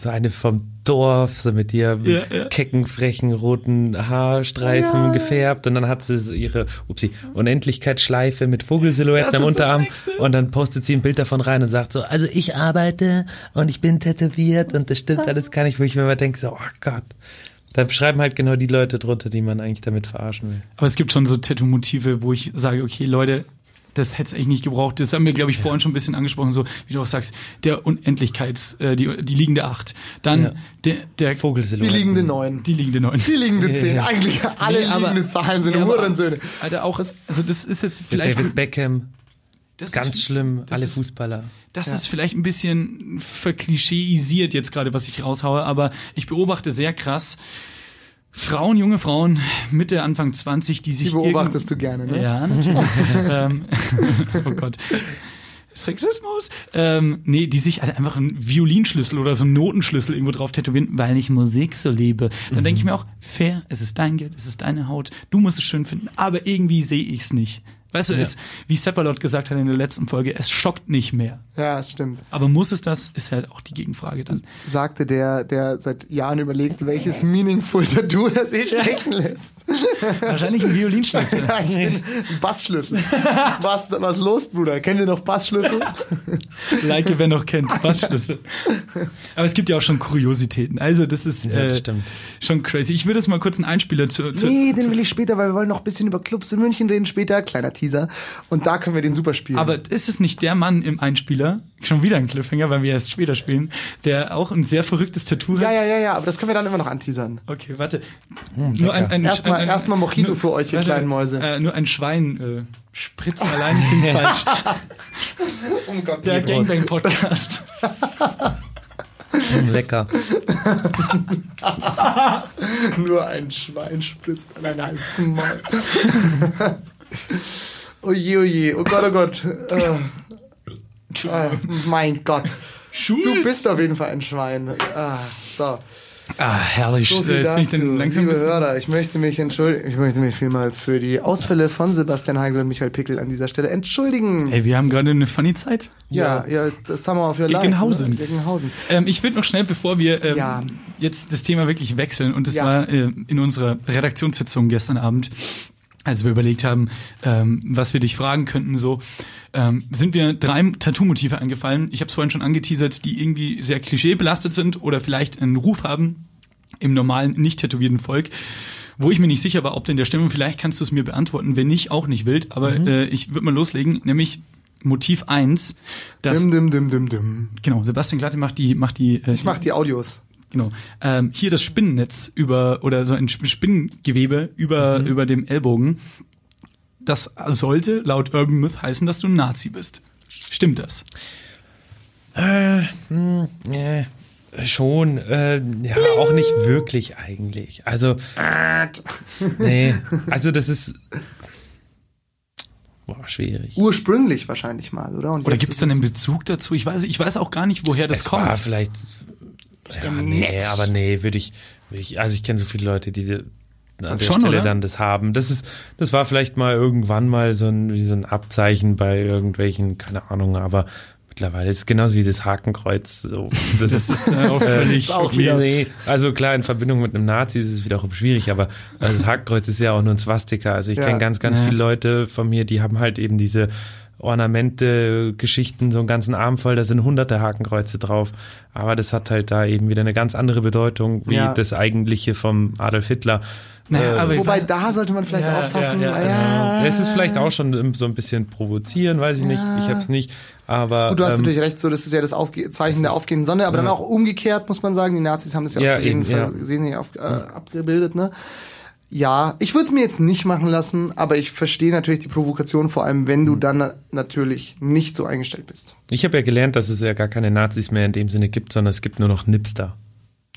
so eine vom Dorf, so mit ihrem Ja, ja. kecken, frechen, roten Haarstreifen gefärbt und dann hat sie so ihre, upsie, Unendlichkeitsschleife mit Vogelsilhouetten am Unterarm und dann postet sie ein Bild davon rein und sagt so, also ich arbeite und ich bin tätowiert und das stimmt alles gar nicht, wo ich mir immer denke, so, oh Gott. Da schreiben halt genau die Leute drunter, die man eigentlich damit verarschen will. Aber es gibt schon so Tattoo-Motive, wo ich sage, okay, Leute, das hätte es eigentlich nicht gebraucht. Das haben wir, glaube ich, vorhin schon ein bisschen angesprochen, so wie du auch sagst, der Unendlichkeits, äh, die, die liegende Acht. Dann Ja. der, der Die Vogelsilhouetten. liegende Neun. die liegende Neun. Die liegende Zehn. Eigentlich alle Nee, aber- liegende Zahlen sind aber- Hurensöhne. Alter, auch, also das ist jetzt vielleicht David Beckham, das ganz ist, schlimm, das alle ist- Fußballer. Das ist vielleicht ein bisschen verklischeisiert jetzt gerade, was ich raushaue, aber ich beobachte sehr krass Frauen, junge Frauen, Mitte, Anfang 20, die sich Die beobachtest du gerne, ne? Ja, natürlich. ähm, oh Gott. Sexismus? Ähm, nee, die sich halt einfach einen Violinschlüssel oder so einen Notenschlüssel irgendwo drauf tätowieren, weil ich Musik so liebe. Dann denke ich mir auch, fair, es ist dein Geld, es ist deine Haut, du musst es schön finden, aber irgendwie sehe ich es nicht. Weißt du, es, wie Seppalot gesagt hat in der letzten Folge, es schockt nicht mehr. Ja, das stimmt. Aber muss es das? Ist halt auch die Gegenfrage dann. Sagte der, der seit Jahren überlegt, welches meaningful Tattoo er sich stechen lässt. Wahrscheinlich ein Violinschlüssel. Ja, ich bin ein Bassschlüssel. Was, was los, Bruder? Kennt ihr noch Bassschlüssel? like, wer noch kennt, Bassschlüssel. Aber es gibt ja auch schon Kuriositäten. Also das ist Ja, äh, das stimmt. schon crazy. Ich würde jetzt mal kurz einen Einspieler zu, zu Nee, den will ich später, weil wir wollen noch ein bisschen über Clubs in München reden später. Kleiner Teaser. Und da können wir den super spielen. Aber ist es nicht der Mann im Einspieler, schon wieder ein Cliffhanger, weil wir erst später spielen, der auch ein sehr verrücktes Tattoo hat? ja, ja, ja, ja, aber das können wir dann immer noch anteasern. Okay, warte. nur ein, ein, Erstmal- ein, ein, erstmal Mojito nur- für euch, ihr kleinen Mäuse. Äh, nur ein Schwein äh, spritzt allein klingt falsch. Um Gott Der Gangbang-Podcast. Mm, Lecker. Nur ein Schwein spritzt an ein halbes Mal. oje, oje, oh Gott, oh Gott. Äh, äh, mein Gott. Du bist auf jeden Fall ein Schwein. Ah, so. Ah, herrlich. So Äh, viel ich dazu. Liebe Hörer, ich möchte mich entschuldigen. Ich möchte mich vielmals für die Ausfälle von Sebastian Heigl und Michael Pickel an dieser Stelle entschuldigen. Ey, wir haben gerade eine funny Zeit. ja, ja, das Summer of Your Life. Gegenhausen. Ne? Gegenhausen. Ähm, ich würde noch schnell, bevor wir ähm, Ja. jetzt das Thema wirklich wechseln, und das Ja. war äh, in unserer Redaktionssitzung gestern Abend, als wir überlegt haben, ähm, was wir dich fragen könnten, so ähm, sind wir drei Tattoo-Motive eingefallen. Ich habe es vorhin schon angeteasert, die irgendwie sehr klischeebelastet sind oder vielleicht einen Ruf haben im normalen, nicht tätowierten Volk. Wo ich mir nicht sicher war, ob denn der Stimmung, vielleicht kannst du es mir beantworten, wenn nicht, auch nicht wild, aber Mhm. äh, ich würde mal loslegen, nämlich Motiv eins, das Dim, dim, dim, dim, dim. Genau, Sebastian Glatte macht die, macht die. Äh, Ich mach die Audios. Genau. Ähm, hier das Spinnennetz über oder so ein Sp- Spinnengewebe über Mhm. über dem Ellbogen. Das sollte laut Urban Myth heißen, dass du ein Nazi bist. Stimmt das? Äh, hm, äh, schon, äh, ja, auch nicht wirklich eigentlich. Also, nee, also das ist, boah, schwierig. Ursprünglich wahrscheinlich mal, oder? Und Oder gibt es dann einen Bezug dazu? Ich weiß, ich weiß auch gar nicht, woher das es kommt. war vielleicht, ja, nee, aber nee, würde ich, würd ich, also ich kenne so viele Leute, die an der Schon, Stelle oder? dann das haben. Das ist, das war vielleicht mal irgendwann mal so ein, wie so ein Abzeichen bei irgendwelchen, keine Ahnung, aber mittlerweile ist es genauso wie das Hakenkreuz. So. Das, Das ist äh, auch völlig Ist auch wieder- Nee, also klar, in Verbindung mit einem Nazi ist es wiederum schwierig, aber also das Hakenkreuz ist ja auch nur ein Swastika. Also ich Ja. kenne ganz, ganz Ja. viele Leute von mir, die haben halt eben diese Ornamente, Geschichten, so einen ganzen Arm voll, da sind hunderte Hakenkreuze drauf. Aber das hat halt da eben wieder eine ganz andere Bedeutung, wie Ja. das eigentliche vom Adolf Hitler. Naja, Äh, Wobei, da sollte man vielleicht Ja, aufpassen. ja, Ah, ja, ja. Es ist vielleicht auch schon so ein bisschen provozieren, weiß ich nicht. Ich hab's nicht. Aber Gut, du hast ähm, natürlich recht, so das ist ja das Aufge Zeichen der aufgehenden Sonne, aber dann auch umgekehrt, muss man sagen, die Nazis haben das ja, Ja, aus Versehen, eben, ja. versehentlich auf, äh, abgebildet, ne? Ja, ich würde es mir jetzt nicht machen lassen, aber ich verstehe natürlich die Provokation, vor allem wenn du dann na natürlich nicht so eingestellt bist. ich habe ja gelernt, dass es ja gar keine Nazis mehr in dem Sinne gibt, sondern es gibt nur noch Nipster.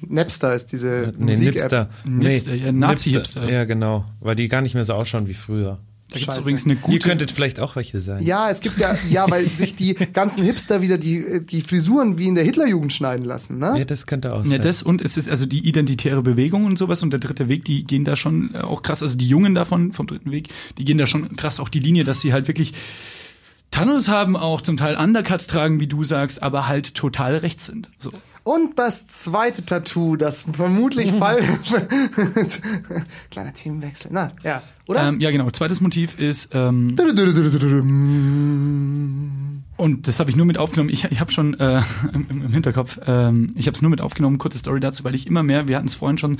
Napster ist diese Nee, Musik-App. Nipster. Nipster, ja, Nazi-Hipster. Ja, genau. Weil die gar nicht mehr so ausschauen wie früher. Da Scheiße. übrigens eine Ihr gute. könntet vielleicht auch welche sein. Ja, es gibt ja, ja, weil sich die ganzen Hipster wieder die, die Frisuren wie in der Hitlerjugend schneiden lassen, ne? Ja, das könnte auch Ja, sein. das und es ist also die identitäre Bewegung und sowas und der dritte Weg, die gehen da schon äh, auch krass, also die Jungen davon vom dritten Weg, die gehen da schon krass auch die Linie, dass sie halt wirklich Tunnels haben, auch zum Teil Undercuts tragen, wie du sagst, aber halt total rechts sind. So. Und das zweite Tattoo, das vermutlich Fall. Kleiner Themenwechsel. Na, ja, oder? Ähm, ja, genau. Zweites Motiv ist ähm, Und das habe ich nur mit aufgenommen. Ich, ich habe schon äh, im, im Hinterkopf, ähm, ich habe es nur mit aufgenommen, kurze Story dazu, weil ich immer mehr, wir hatten es vorhin schon,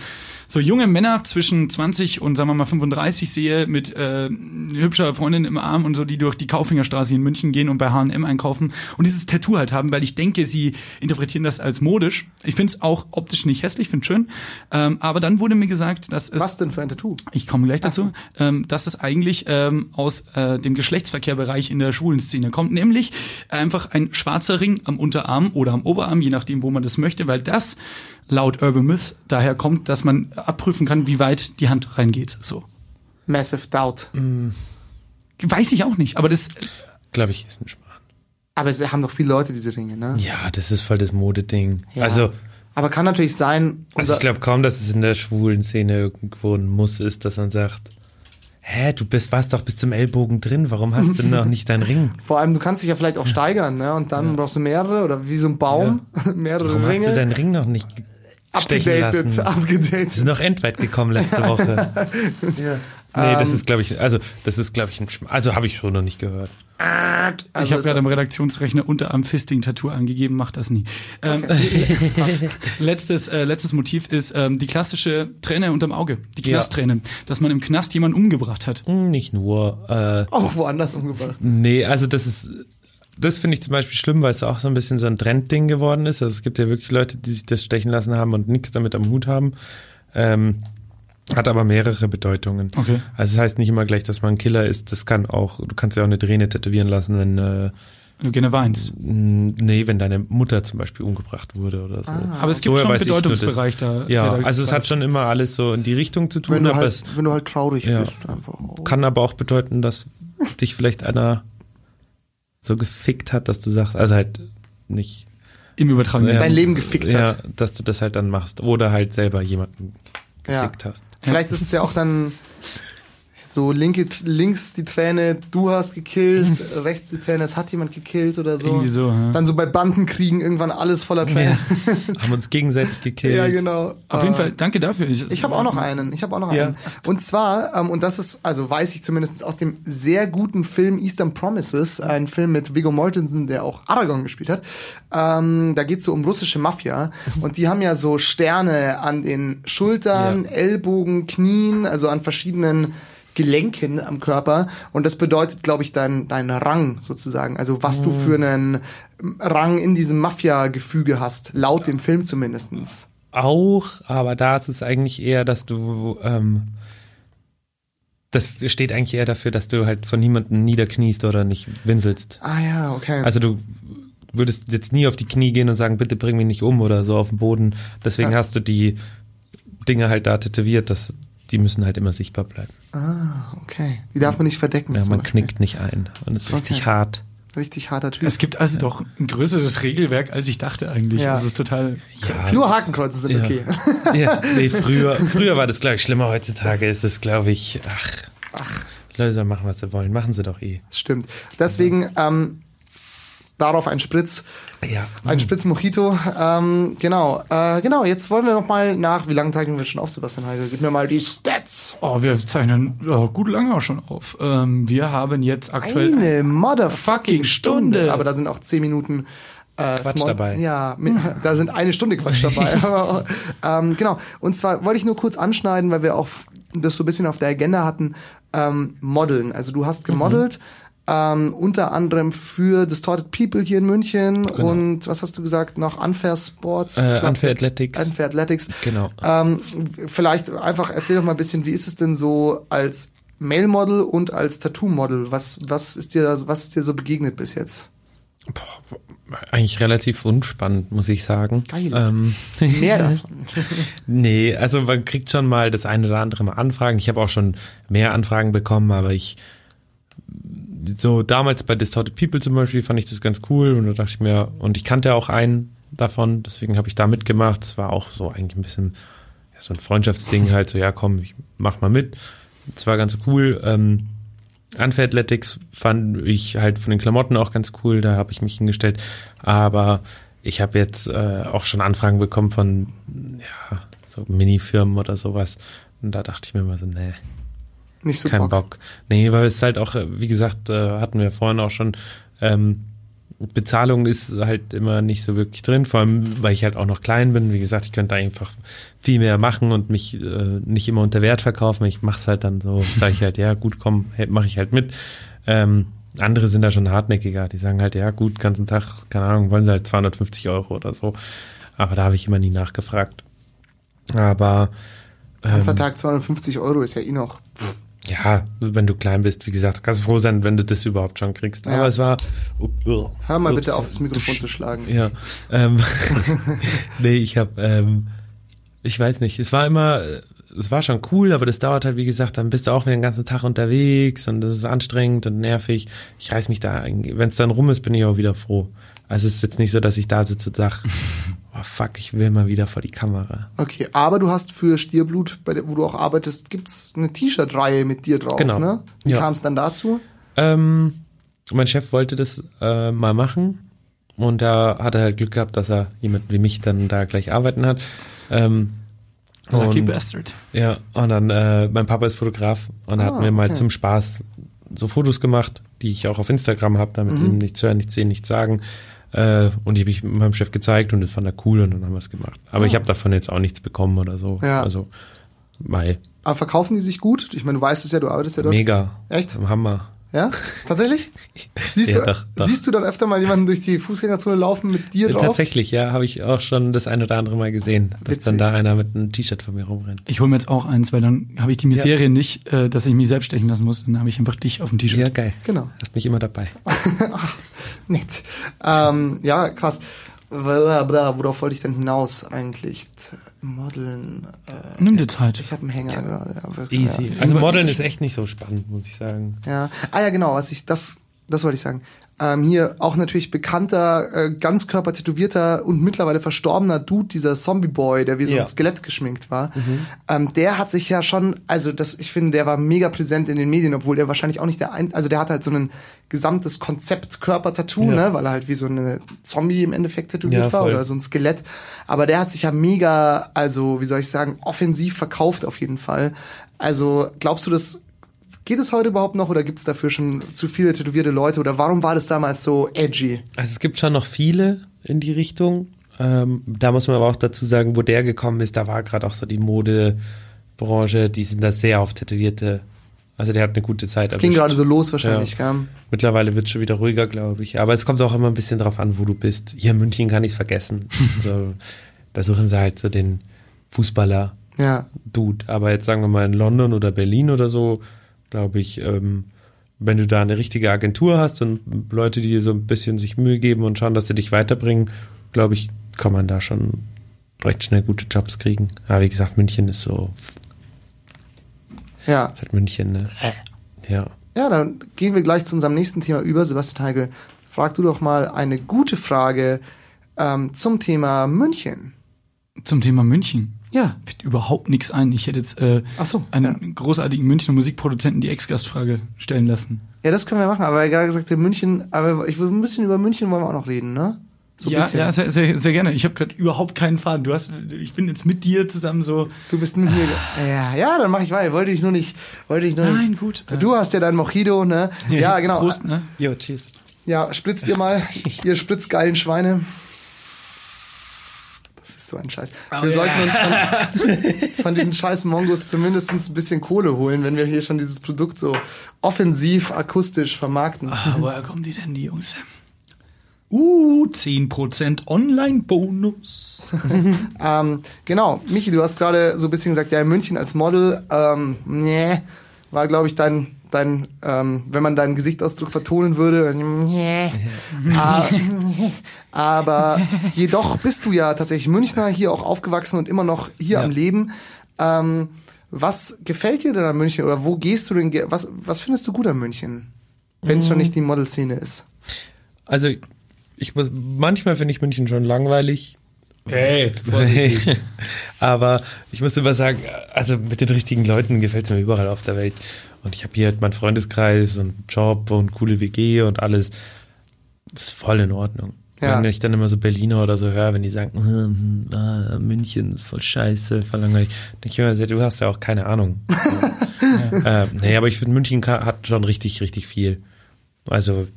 so junge Männer zwischen 20 und sagen wir mal 35 sehe mit äh, hübscher Freundin im Arm und so, die durch die Kaufingerstraße in München gehen und bei H&M einkaufen und dieses Tattoo halt haben, weil ich denke, sie interpretieren das als modisch. Ich finde es auch optisch nicht hässlich, finde schön. Ähm, aber dann wurde mir gesagt, dass es Was denn für ein Tattoo? ich komme gleich dazu, ähm, dass es eigentlich ähm, aus äh, dem Geschlechtsverkehrbereich in der schwulen Szene kommt, nämlich einfach ein schwarzer Ring am Unterarm oder am Oberarm, je nachdem, wo man das möchte, weil das laut Urban Myth daher kommt, dass man abprüfen kann, wie weit die Hand reingeht. So Massive Doubt. weiß ich auch nicht, aber das Glaube ich, ist ein Schmarrn. Aber es haben doch viele Leute diese Ringe, ne? Ja, das ist voll das Modeding. Ja. Also, Aber kann natürlich sein, also ich glaube kaum, dass es in der schwulen Szene irgendwo ein Muss ist, dass man sagt, hä, du bist, warst doch bis zum Ellbogen drin, warum hast du noch nicht deinen Ring? vor allem, du kannst dich ja vielleicht auch steigern, ne? Und dann brauchst du mehrere oder wie so ein Baum, mehrere Warum hast du Ringe. deinen Ring noch nicht lassen? abgedatet. Sie sind noch endweit gekommen letzte Woche. Nee, das ist, glaube ich, also das ist, glaube ich, ein Schm Also habe ich schon noch nicht gehört. Also ich habe gerade am Redaktionsrechner Unterarm Fisting Tattoo angegeben, macht das nie. Ähm, passt. letztes, äh, letztes Motiv ist ähm, die klassische Träne unterm Auge, die Ja. Knastträne, dass man im Knast jemanden umgebracht hat. Hm, Nicht nur. Äh, auch woanders umgebracht. nee, also das ist. Das finde ich zum Beispiel schlimm, weil es auch so ein bisschen so ein Trendding geworden ist. Also es gibt ja wirklich Leute, die sich das stechen lassen haben und nichts damit am Hut haben. Ähm, hat aber mehrere Bedeutungen. Okay. Also es heißt nicht immer gleich, dass man ein Killer ist. Das kann auch, du kannst ja auch eine Träne tätowieren lassen, wenn äh, du gerne weinst. nee, wenn deine Mutter zum Beispiel umgebracht wurde oder so. Aber es gibt Woher schon das? Bedeutungsbereich da. Ja, also es hat schon immer alles so in die Richtung zu tun, Wenn du, aber halt, es wenn du halt traurig Ja. bist, einfach. Oh. kann aber auch bedeuten, dass dich vielleicht einer so gefickt hat, dass du sagst, also halt nicht im übertragenen Ja. Sein. Leben gefickt ja, hat. dass du das halt dann machst oder halt selber jemanden Ja. gefickt hast. Vielleicht ist es ja auch dann so linke, links die Träne, du hast gekillt, rechts die Träne, es hat jemand gekillt oder so. Irgendwie so, ja. Dann so bei Bandenkriegen irgendwann alles voller Tränen. Haben uns gegenseitig gekillt. Ja, genau. Auf jeden Fall, danke dafür. Ich habe auch noch einen. Ich habe auch noch Ja. einen. Und zwar, ähm, und das ist, also weiß ich zumindest aus dem sehr guten Film Eastern Promises, ein Film mit Viggo Mortensen, der auch Aragorn gespielt hat. Ähm, da geht's so um russische Mafia und die haben ja so Sterne an den Schultern, Ellbogen, Knien, also an verschiedenen Gelenken am Körper und das bedeutet, glaube ich, dein, dein Rang sozusagen, also was du für einen Rang in diesem Mafia-Gefüge hast, laut dem Film zumindestens. Auch, aber da ist es eigentlich eher, dass du ähm, das steht eigentlich eher dafür, dass du halt von niemandem niederkniest oder nicht winselst. Ah ja, okay. Also du würdest jetzt nie auf die Knie gehen und sagen, bitte bring mich nicht um oder so auf den Boden. Deswegen Ja. hast du die Dinge halt da tätowiert, dass die müssen halt immer sichtbar bleiben. Ah, okay. Die darf man nicht verdecken. Ja, man Beispiel. knickt nicht ein und ist richtig Okay. hart. Richtig harter Typ. Es gibt also doch ein größeres Regelwerk, als ich dachte eigentlich. Ja. Das ist total. Nur Hakenkreuze sind Ja. okay. Ja, nee, früher, früher war das, glaube ich, schlimmer. Heutzutage ist es, glaube ich, ach, ach, die Leute sollen machen, was sie wollen. Machen sie doch eh. Das stimmt. Deswegen ähm, darauf ein Spritz. Ja. Ein Spritz Mojito. Ähm, genau. Äh, genau, jetzt wollen wir noch mal nach, wie lange zeichnen wir schon auf, Sebastian Heigl? Gib mir mal die Stats. Oh, wir zeichnen ja, gut lange auch schon auf. Ähm, wir haben jetzt aktuell. Eine motherfucking Stunde. Stunde. Aber da sind auch zehn Minuten äh, Quatsch Small- dabei. Ja, mit, da sind eine Stunde Quatsch dabei. Aber, ähm, genau. Und zwar wollte ich nur kurz anschneiden, weil wir auch das so ein bisschen auf der Agenda hatten, ähm, Modeln. Also du hast gemodelt. Ähm, unter anderem für Distorted People hier in München und was hast du gesagt noch Unfair Sports Genau. Äh, Unfair Athletics. Unfair Athletics Genau. ähm, vielleicht einfach erzähl doch mal ein bisschen wie ist es denn so als Male Model und als Tattoo Model was was ist dir das- was ist dir so begegnet bis jetzt Eigentlich relativ unspannend, muss ich sagen. Geil. Ähm, mehr davon nee, also man kriegt schon mal das eine oder andere mal Anfragen. Ich habe auch schon mehr Anfragen bekommen, aber ich so damals bei Distorted People zum Beispiel fand ich das ganz cool und da dachte ich mir, und ich kannte auch einen davon, deswegen habe ich da mitgemacht. Das war auch so eigentlich ein bisschen ja, so ein Freundschaftsding halt, so ja komm, ich mach mal mit. Das war ganz cool. Ähm, Unfair Athletics fand ich halt von den Klamotten auch ganz cool, da habe ich mich hingestellt. Aber ich habe jetzt äh, auch schon Anfragen bekommen von ja, so Mini-Firmen oder sowas. Und da dachte ich mir mal so, nee, nicht so kein Bock. Bock. Nee, weil es halt auch, äh, wie gesagt, äh, hatten wir vorhin auch schon, ähm, Bezahlung ist halt immer nicht so wirklich drin, vor allem, weil ich halt auch noch klein bin. Wie gesagt, ich könnte einfach viel mehr machen und mich äh, nicht immer unter Wert verkaufen. Ich mache es halt dann so, sage ich halt, ja gut, komm, mache ich halt mit. Ähm, andere sind da schon hartnäckiger. Die sagen halt, ja gut, ganzen Tag, keine Ahnung, wollen sie halt 250 Euro oder so. Aber da habe ich immer nie nachgefragt. Aber Ganzer ähm, Tag 250 Euro ist ja eh noch. Pff, ja, wenn du klein bist, wie gesagt, kannst du froh sein, wenn du das überhaupt schon kriegst. Ja. Aber es war. Oh, Hör mal ups. bitte auf, das Mikrofon zu schlagen. Ja. Ähm, nee, ich habe, ähm, ich weiß nicht, es war immer, es war schon cool, aber das dauert halt, wie gesagt, dann bist du auch wieder den ganzen Tag unterwegs und das ist anstrengend und nervig. Ich reiß mich da, wenn es dann rum ist, bin ich auch wieder froh. Also es ist jetzt nicht so, dass ich da sitze und sag, oh fuck, ich will mal wieder vor die Kamera. Okay, aber du hast für Stierblut, bei der, wo du auch arbeitest, gibt's eine T-Shirt-Reihe mit dir drauf, Genau. ne? Wie Ja. kam es dann dazu? Ähm, mein Chef wollte das äh, mal machen und da hat er halt Glück gehabt, dass er jemand wie mich dann da gleich arbeiten hat. Ähm, Lucky und- Bastard. Ja, und dann, äh, mein Papa ist Fotograf und er Ah, hat mir mal okay. zum Spaß so Fotos gemacht, die ich auch auf Instagram habe, damit Mhm. ihm nichts hören, nichts sehen, nichts sagen. Äh, und die habe ich meinem Chef gezeigt und das fand er cool und dann haben wir es gemacht. Aber ich habe davon jetzt auch nichts bekommen oder so. Ah. Ja. Also, mei, Aber verkaufen die sich gut? Ich meine, du weißt es ja, du arbeitest ja dort. mega. Echt? Hammer. Ja? Tatsächlich? Siehst, Ja, du, doch, doch. siehst du dann öfter mal jemanden durch die Fußgängerzone laufen mit dir drauf? Tatsächlich, ja, habe ich auch schon das ein oder andere Mal gesehen, dass Witzig. dann da einer mit einem T-Shirt von mir rumrennt. Ich hole mir jetzt auch eins, weil dann habe ich die Miserie nicht, äh, dass ich mich selbst stechen lassen muss. Dann habe ich einfach dich auf dem T-Shirt. Ja, geil. Genau. Hast mich immer dabei. Nett. Ähm, ja, krass. Bla, Worauf wollte ich denn hinaus eigentlich? Modeln. Äh, Nimm dir Zeit. ich habe einen Hänger gerade. Ja, wirklich, Easy. Ja. Also Modeln ist echt nicht so spannend, muss ich sagen. Ja. Ah ja, genau, was ich, das, das wollte ich sagen. Ähm, hier auch natürlich bekannter, äh, ganzkörper-tätowierter und mittlerweile verstorbener Dude, dieser Zombie-Boy, der wie so Ja. ein Skelett geschminkt war. Ähm, der hat sich ja schon, also das, ich finde, der war mega präsent in den Medien, obwohl der wahrscheinlich auch nicht der ein, also der hat halt so ein gesamtes Konzept Körper-Tattoo, Ja. ne, weil er halt wie so eine Zombie im Endeffekt tätowiert Ja, war oder so ein Skelett. Aber der hat sich ja mega, also wie soll ich sagen, offensiv verkauft auf jeden Fall. Also glaubst du, das Geht es heute überhaupt noch oder gibt es dafür schon zu viele tätowierte Leute oder warum war das damals so edgy? Also es gibt schon noch viele in die Richtung. Ähm, da muss man aber auch dazu sagen, wo der gekommen ist, da war gerade auch so die Modebranche, die sind da sehr auf Tätowierte. Also der hat eine gute Zeit. Es ging gerade so los wahrscheinlich, Ja. Mittlerweile wird schon wieder ruhiger, glaube ich. Aber es kommt auch immer ein bisschen drauf an, wo du bist. Hier in München kann ich es vergessen. so, da suchen sie halt so den Fußballer. Ja. Dude. Aber jetzt sagen wir mal in London oder Berlin oder so, glaube ich, ähm, wenn du da eine richtige Agentur hast und Leute, die dir so ein bisschen sich Mühe geben und schauen, dass sie dich weiterbringen, glaube ich, kann man da schon recht schnell gute Jobs kriegen. Aber wie gesagt, München ist so, Ja. ist halt München, ne? Ja. Ja, dann gehen wir gleich zu unserem nächsten Thema über. Sebastian Heigel, frag du doch mal eine gute Frage ähm, zum Thema München. Zum Thema München. Ja. Fällt überhaupt nichts ein. Ich hätte jetzt äh, Ach so, einen großartigen Münchner Musikproduzenten die Ex-Gastfrage stellen lassen. Ja, das können wir machen, aber er gerade gesagt, in München, aber ich will ein bisschen über München wollen wir auch noch reden, ne? So ein ja, bisschen. ja, sehr, sehr, sehr gerne. Ich habe gerade überhaupt keinen Faden. Du hast, ich bin jetzt mit dir zusammen so. Du bist mit mir. Ja, ja, dann mache ich weiter. Wollte ich nur nicht, wollte ich nur Nein, nicht. gut. Du hast ja dein Mojito, ne? Ja, genau. Prost, ne? Jo, cheers. Ja, spritzt ihr mal, ihr spritzgeilen Schweine. Das ist so ein Scheiß. wir sollten uns von, von diesen scheiß Mongos zumindest ein bisschen Kohle holen, wenn wir hier schon dieses Produkt so offensiv akustisch vermarkten. Ah, woher kommen die denn, die Jungs? Uh, 10% Online-Bonus. Ähm, genau, Michi, du hast gerade so ein bisschen gesagt, ja, in München als Model, ähm, nee, war, glaube ich, dein, dein ähm, wenn man deinen Gesichtsausdruck vertonen würde. Ah, aber jedoch bist du ja tatsächlich Münchner, hier auch aufgewachsen und immer noch hier am Leben. Ähm, was gefällt dir denn an München oder wo gehst du denn, was, was findest du gut an München? Wenn es schon nicht die Modelszene ist. Also, ich muss, manchmal finde ich München schon langweilig. Hey, vorsichtig. Aber ich muss immer sagen, also mit den richtigen Leuten gefällt es mir überall auf der Welt. Und ich habe hier halt meinen Freundeskreis und Job und coole WG und alles. Das ist voll in Ordnung. Ja. Wenn ich dann immer so Berliner oder so höre, wenn die sagen, hm, ah, München ist voll scheiße, voll langweilig, denke ich immer, du hast ja auch keine Ahnung. äh, nee, aber ich finde, München hat schon richtig, richtig viel. Also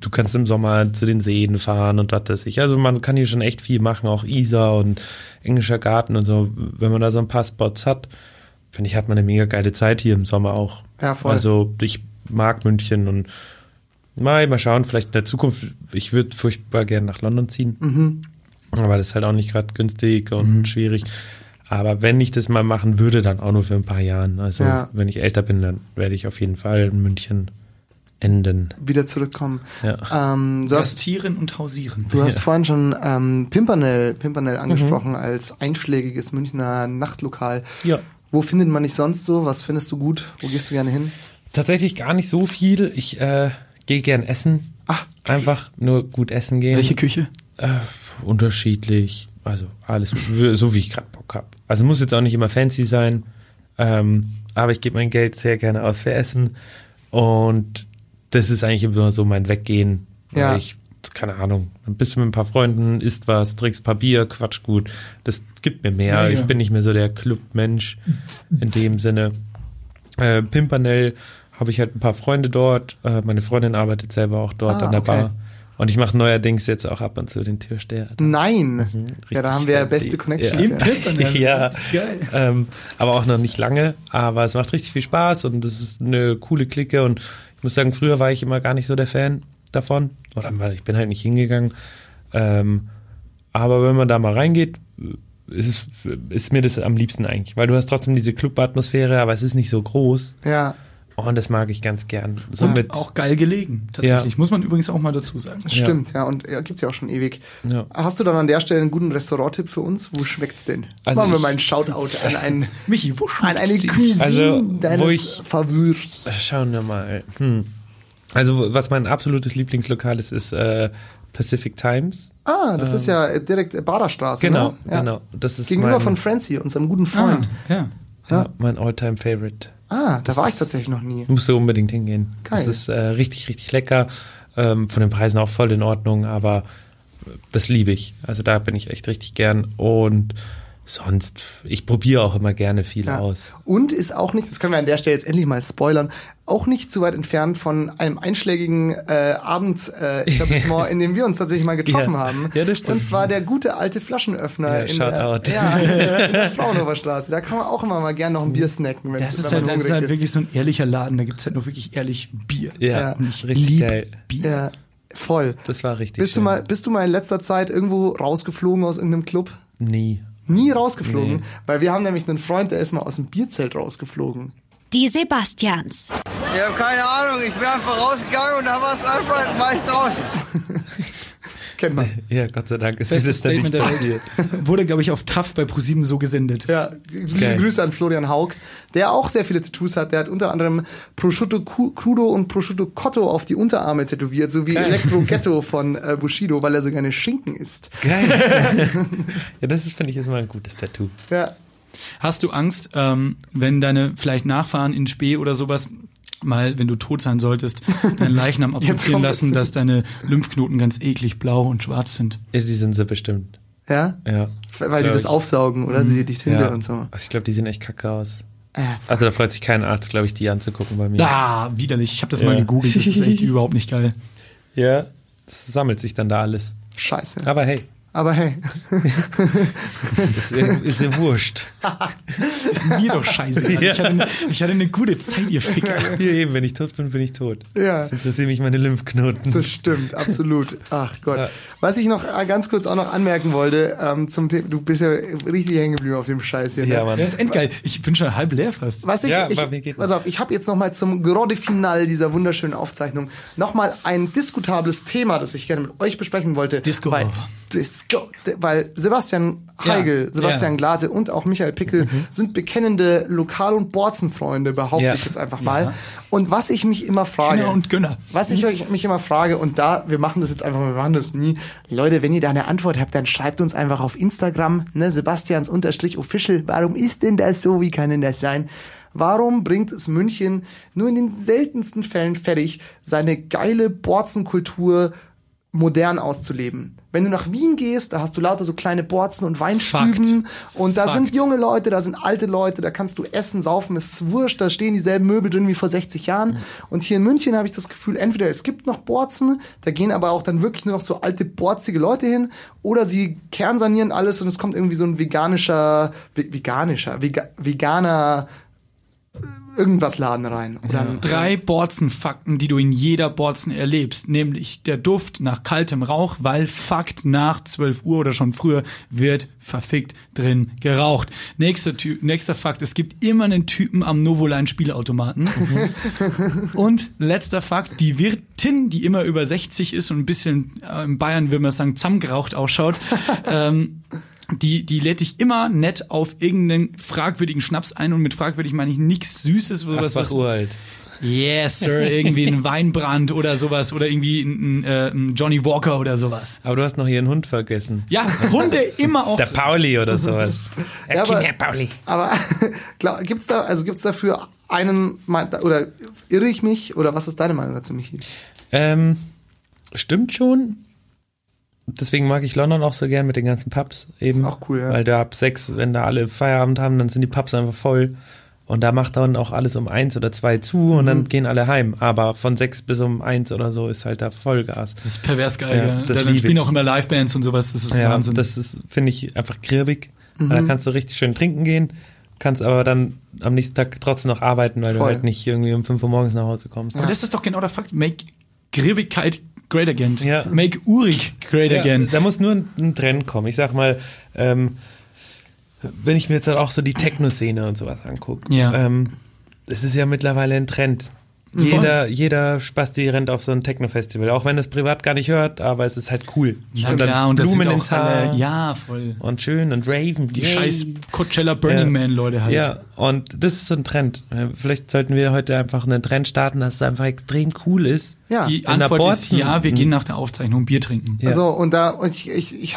du kannst im Sommer zu den Seen fahren und was weiß ich. Also man kann hier schon echt viel machen, auch Isar und Englischer Garten und so. Wenn man da so ein paar Spots hat, finde ich, hat man eine mega geile Zeit hier im Sommer auch. Ja, voll. Also ich mag München und mal, mal schauen, vielleicht in der Zukunft, ich würde furchtbar gerne nach London ziehen. Mhm. Aber das ist halt auch nicht gerade günstig und schwierig. Aber wenn ich das mal machen würde, dann auch nur für ein paar Jahren. Also Ja. wenn ich älter bin, dann werde ich auf jeden Fall in München enden. Wieder zurückkommen. Ja. Ähm, du hast Gastieren und hausieren. Du hast vorhin schon ähm, Pimpernel, Pimpernel Mhm. angesprochen als einschlägiges Münchner Nachtlokal. Ja. Wo findet man dich sonst so? Was findest du gut? Wo gehst du gerne hin? Tatsächlich gar nicht so viel. Ich äh, gehe gern essen. Ach, Einfach nur gut essen gehen. Welche Küche? Äh, unterschiedlich. Also alles, so wie ich gerade Bock habe. Also muss jetzt auch nicht immer fancy sein. Ähm, aber ich gebe mein Geld sehr gerne aus für Essen. Und das ist eigentlich immer so mein Weggehen. Weil Ja. ich, keine Ahnung, ein bisschen mit ein paar Freunden, isst was, trinkst ein paar Bier, quatsch gut. Das gibt mir mehr. Ja, ja. Ich bin nicht mehr so der Clubmensch in dem Sinne. Äh, Pimpernel habe ich halt ein paar Freunde dort. Äh, meine Freundin arbeitet selber auch dort Ah, an der okay. Bar. Und ich mache neuerdings jetzt auch ab und zu den Türsteher. Nein. ja, da haben wir ja Mhm, beste Connections. Ja. Ja. Pimpernel. Ja. Das ist geil. Ähm, aber auch noch nicht lange. Aber es macht richtig viel Spaß und es ist eine coole Clique. Und ich muss sagen, früher war ich immer gar nicht so der Fan davon. Oder ich bin halt nicht hingegangen. Ähm, aber wenn man da mal reingeht, ist, ist mir das am liebsten eigentlich. Weil du hast trotzdem diese Club-Atmosphäre, aber es ist nicht so groß. ja, Und das mag ich ganz gern. Somit, Und auch geil gelegen, tatsächlich. Ja. Muss man übrigens auch mal dazu sagen. das stimmt. Ja, und ja, gibt's ja auch schon ewig. Ja. Hast du dann an der Stelle einen guten Restaurant-Tipp für uns? Wo schmeckt's denn? Also Machen wir mal einen Shoutout an einen Michi, wo an eine? Cuisine Also, wo deines ich- Favors. Schauen wir mal. Hm. Also, was mein absolutes Lieblingslokal ist, ist äh, Pacific Times. Ah, das ist ja direkt äh, Baderstraße. Genau, ne? ja. genau. Das ist Gegenüber mein, von Francie, unserem guten Ah, Freund. ja. ja, mein Alltime Favorite. Ah, da war ich tatsächlich noch nie. Musst du unbedingt hingehen. Geil. Das ist äh, richtig, richtig lecker. Ähm, von den Preisen auch voll in Ordnung, aber äh, das liebe ich. Also da bin ich echt richtig gern. Und sonst, ich probiere auch immer gerne viel Ja. aus. Und ist auch nicht, das können wir an der Stelle jetzt endlich mal spoilern, auch nicht zu weit entfernt von einem einschlägigen äh, Abendetablissement, äh, in dem wir uns tatsächlich mal getroffen Ja. haben. Ja, das stimmt. Und zwar der gute alte Flaschenöffner Ja, in, der, ja, in der Fraunhofer Straße. Da kann man auch immer mal gern noch ein Bier snacken, wenn's, Das ist wenn halt, man das ist halt ist. wirklich so ein ehrlicher Laden. Da gibt's halt nur wirklich ehrlich Bier. Ja, Und ich richtig lieb geil. Bier. ja, voll. Das war richtig Bist du, schön. mal, bist du mal in letzter Zeit irgendwo rausgeflogen aus irgendeinem Club? Nie. Nie rausgeflogen, Nee. weil wir haben nämlich einen Freund, der ist mal aus dem Bierzelt rausgeflogen. Die Sebastians. Ich habe keine Ahnung, ich bin einfach rausgegangen und da war es einfach, war ich draußen. Kennt man. Ja, Gott sei Dank ist nicht Statement der. Welt. Wurde, glaube ich, auf TAF bei ProSieben so gesendet. Ja, liebe Geil. Grüße an Florian Haug, der auch sehr viele Tattoos hat. Der hat unter anderem Prosciutto Crudo und Prosciutto Cotto auf die Unterarme tätowiert, sowie Electro Ghetto von äh, Bushido, weil er so gerne Schinken isst. Geil. ja, das ist, finde ich, ist mal ein gutes Tattoo. Ja, Hast du Angst, ähm, wenn deine vielleicht Nachfahren in Spee oder sowas mal, wenn du tot sein solltest, deinen Leichnam kommt lassen, es. dass deine Lymphknoten ganz eklig blau und schwarz sind? Ja, die sind so bestimmt. ja, Ja. weil die das ich. aufsaugen, oder? Sie die Tinte Ja. und so. Also ich glaube, die sehen echt kacke aus. Äh, Also da freut sich kein Arzt, glaube ich, die anzugucken bei mir. Da, widerlich. Ich habe das Ja. mal gegoogelt. Das ist echt überhaupt nicht geil. Ja, das sammelt sich dann da alles. scheiße. Aber hey, Aber hey, das ist, ist ja wurscht. Ist mir doch scheiße. Also Ja. ich, hatte eine, ich hatte eine gute Zeit, ihr Ficker. Hier eben, wenn ich tot bin, bin ich tot. Ja. Das interessieren mich meine Lymphknoten. das stimmt, absolut. Ach Gott. Ja. Was ich noch äh, ganz kurz auch noch anmerken wollte, ähm, zum Thema, du bist ja richtig hängen geblieben auf dem Scheiß hier. Ne? ja, Mann. Das ist endgeil. Ich bin schon halb leer fast. Was ich, Ja, ich, mir geht pass auf, ich habe jetzt noch mal zum Grande Finale dieser wunderschönen Aufzeichnung noch mal ein diskutables Thema, das ich gerne mit euch besprechen wollte. Disco. Weil, Weil Sebastian Heigel, Ja, Sebastian ja. Glate und auch Michael Pickel sind bekennende Lokal- und Borzenfreunde, behaupte Ja. ich jetzt einfach mal. Und was ich mich immer frage, Gönner und Gönner. was ich euch, mich immer frage, und da, wir machen das jetzt einfach, wir machen das nie. Leute, wenn ihr da eine Antwort habt, dann schreibt uns einfach auf Instagram, ne, Sebastians unterstrich official. Warum ist denn das so? Wie kann denn das sein? Warum bringt es München nur in den seltensten Fällen fertig, seine geile Borzenkultur modern auszuleben. Wenn du nach Wien gehst, da hast du lauter so kleine Borzen und Weinstüben und da Fakt. sind junge Leute, da sind alte Leute, da kannst du essen, saufen, ist wurscht, da stehen dieselben Möbel drin wie vor 60 Jahren. Und hier in München habe ich das Gefühl, entweder es gibt noch Borzen, da gehen aber auch dann wirklich nur noch so alte, borzige Leute hin, oder sie kernsanieren alles und es kommt irgendwie so ein veganischer, ve- veganischer, vega, veganer irgendwas Laden rein. Oder ein, Drei Borzenfakten, die du in jeder Borzen erlebst, nämlich der Duft nach kaltem Rauch, weil Fakt nach 12 Uhr oder schon früher wird verfickt drin geraucht. Nächster, Ty nächster Fakt, es gibt immer einen Typen am Novoline Spielautomaten. und letzter Fakt, die Wirtin, die immer über 60 ist und ein bisschen, äh, in Bayern würde man sagen, zusammengeraucht ausschaut, ähm, die, die lädt dich immer nett auf irgendeinen fragwürdigen Schnaps ein und mit fragwürdig meine ich nichts Süßes, sowas, Das war was, uralt. Yes, Sir, irgendwie ein Weinbrand oder sowas oder irgendwie ein, ein, äh, ein Johnny Walker oder sowas. Aber du hast noch hier einen Hund vergessen. Ja, Hunde immer auch. Der Pauli oder sowas. Ja, aber- Herr Pauli. Aber glaub, gibt's da, also gibt's dafür einen, oder irre ich mich, oder was ist deine Meinung dazu, Michi? Ähm, stimmt schon. Deswegen mag ich London auch so gern mit den ganzen Pubs. Eben, Ist auch cool, ja. Weil da ab sechs, wenn da alle Feierabend haben, dann sind die Pubs einfach voll. Und da macht dann auch alles um eins oder zwei zu und Mhm. dann gehen alle heim. Aber von sechs bis um eins oder so ist halt da Vollgas. Das ist pervers geil. Ja, Ja, das Dann spielen ich. auch immer Livebands und sowas. Das ist ja, Wahnsinn. das ist, finde ich, einfach krirbig. Mhm. Da kannst du richtig schön trinken gehen, kannst aber dann am nächsten Tag trotzdem noch arbeiten, weil Voll. du halt nicht irgendwie um fünf Uhr morgens nach Hause kommst. Aber das ist doch genau der Fakt. Make Gribbigkeit great again. Ja. Make urig great Ja, again. Da muss nur ein, ein Trend kommen. Ich sag mal, ähm, wenn ich mir jetzt halt auch so die Techno-Szene und sowas angucke, Ja. ähm, es ist ja mittlerweile ein Trend. Jeder, jeder Spasti rennt auf so ein Techno-Festival, auch wenn es privat gar nicht hört, aber es ist halt cool. Na Und klar, und das Blumen sind ins Haar alle, ja, voll. und schön und raven. Die Yay. scheiß Coachella Burning Ja. Man Leute halt. Ja, und das ist so ein Trend. Vielleicht sollten wir heute einfach einen Trend starten, dass es einfach extrem cool ist. Ja. Die Antwort ist ja, wir gehen nach der Aufzeichnung Bier trinken. Ja. Also, und da, und ich, ich, ich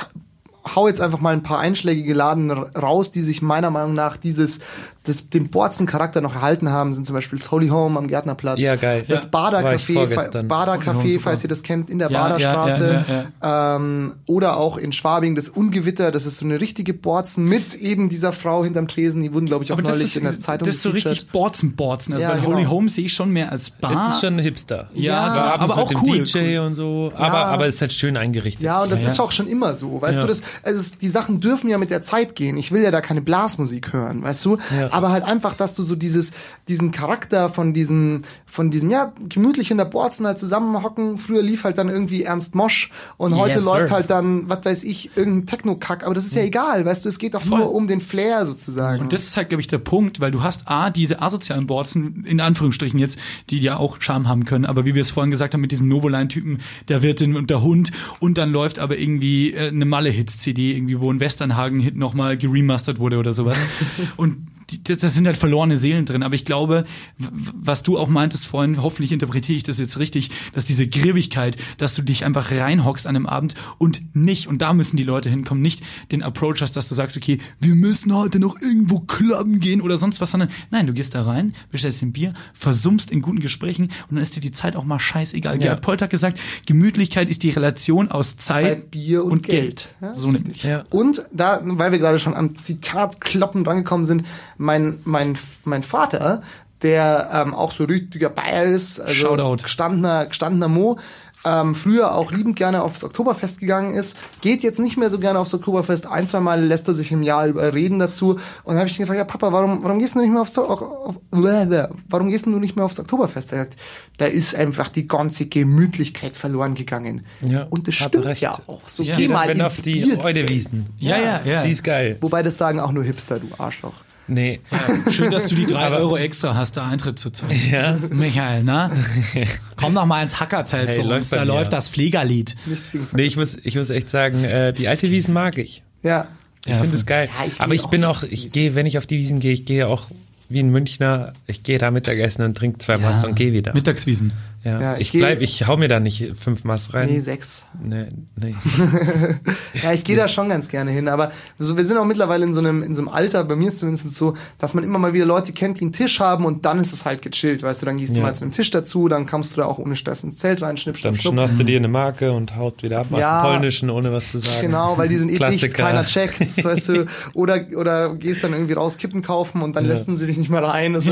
hau jetzt einfach mal ein paar einschlägige Laden raus, die sich meiner Meinung nach dieses, das, den Borzen-Charakter noch erhalten haben, sind zum Beispiel das Holy Home am Gärtnerplatz. Ja, geil. Das Ja. Bader War ich Café, vorgestern. Bader Holy Home, Café, super. falls ihr das kennt, in der Ja, Baderstraße. ja, ja, Ähm, oder auch in Schwabing das Ungewitter, das ist so eine richtige Borzen mit eben dieser Frau hinterm Tresen, die wurden, glaube ich, auch Aber das neulich ist, in der Zeitung das ist so richtig Borzen-Borzen. Also Ja, bei genau. Holy Home sehe ich schon mehr als Bar. Es ist schon ein Hipster. Ja, aber, auch dem cool, DJ und so. Aber, aber es ist halt schön eingerichtet. Ja, und das Ja, ist ja. auch schon immer so. Weißt Ja. du, das, also die Sachen dürfen ja mit der Zeit gehen. Ich will ja da keine Blasmusik hören, weißt du? Aber halt einfach, dass du so dieses, diesen Charakter von diesem, von diesem, ja, gemütlich in der Borzen halt zusammenhocken. Früher lief halt dann irgendwie Ernst Mosch und heute Yes, läuft sir. halt dann, was weiß ich, irgendein Techno-Kack. Aber das ist ja egal, weißt du, es geht doch nur um den Flair sozusagen. Und das ist halt, glaube ich, der Punkt, weil du hast A, diese asozialen Borzen, in Anführungsstrichen jetzt, die ja auch Charme haben können, aber wie wir es vorhin gesagt haben, mit diesem Novoline-Typen, der Wirtin und der Hund, und dann läuft aber irgendwie äh, eine Malle-Hits-CD, irgendwie, wo ein Westernhagen-Hit nochmal geremastert wurde oder sowas. und das sind halt verlorene Seelen drin, aber ich glaube, was du auch meintest vorhin, hoffentlich interpretiere ich das jetzt richtig, dass diese Grimmigkeit, dass du dich einfach reinhockst an einem Abend und nicht, und da müssen die Leute hinkommen, nicht den Approach hast, dass du sagst, okay, wir müssen heute noch irgendwo clubben gehen oder sonst was, sondern nein, du gehst da rein, bestellst ein Bier, versummst in guten Gesprächen und dann ist dir die Zeit auch mal scheißegal. Gerhard Polt hat gesagt, Gemütlichkeit ist die Relation aus Zeit, Zeit, Bier und, Geld. Ja, so nämlich. Ja. Und da, weil wir gerade schon am Zitat kloppen rangekommen sind, mein, mein, mein Vater, der ähm, auch so richtiger Bayer ist, also Shoutout. gestandener, gestandener Mo, ähm, früher auch liebend gerne aufs Oktoberfest gegangen ist, geht jetzt nicht mehr so gerne aufs Oktoberfest. Ein, zwei Mal lässt er sich im Jahr überreden dazu. Und dann habe ich ihn gefragt, ja Papa, warum, warum gehst du nicht mehr aufs, auf, auf, warum gehst du nicht mehr aufs Oktoberfest? Er sagt, da ist einfach die ganze Gemütlichkeit verloren gegangen. Ja, Und das stimmt recht. ja auch. So Ja. geh mal wenn ins auf die. Eudewiesen. Ja, ja, ja. Die ist geil. Wobei das sagen auch nur Hipster, du Arschloch. Nee. Schön, dass du die drei Euro extra hast, da Eintritt zu zahlen. Ja. Michael, ne? Komm doch mal ins Hackerzelt Hey, zu läuft uns, da mir. läuft das Fliegerlied. Nichts gegen Nee, ich muss, ich muss echt sagen, äh, die alte Wiesen mag ich. Ja. Ich finde es geil. Ja, ich Aber ich auch bin auch, ich gehe, wenn ich auf die Wiesen gehe, ich gehe auch wie ein Münchner, ich gehe da Mittagessen und trinke zwei Wasser und gehe wieder. Mittagswiesen. Ja, Ja, ich ich, bleib, ich hau mir da nicht fünf Maß rein. Nee, sechs. Nee, nee. Ja, ich gehe da schon ganz gerne hin, aber so, wir sind auch mittlerweile in so einem, in so einem Alter, bei mir ist es zumindest so, dass man immer mal wieder Leute kennt, die einen Tisch haben und dann ist es halt gechillt, weißt du, dann gehst du Ja. mal zu einem Tisch dazu, dann kommst du da auch ohne Stress ins Zelt rein, schnipp, Dann schnapp, schnupp. schnorst du dir eine Marke und haust wieder ab aus Ja. dem Polnischen, ohne was zu sagen. Genau, weil die sind eh Klassiker. keiner checkt's, weißt du, oder, oder gehst dann irgendwie raus Kippen kaufen und dann lassen sie dich nicht mal rein. Das,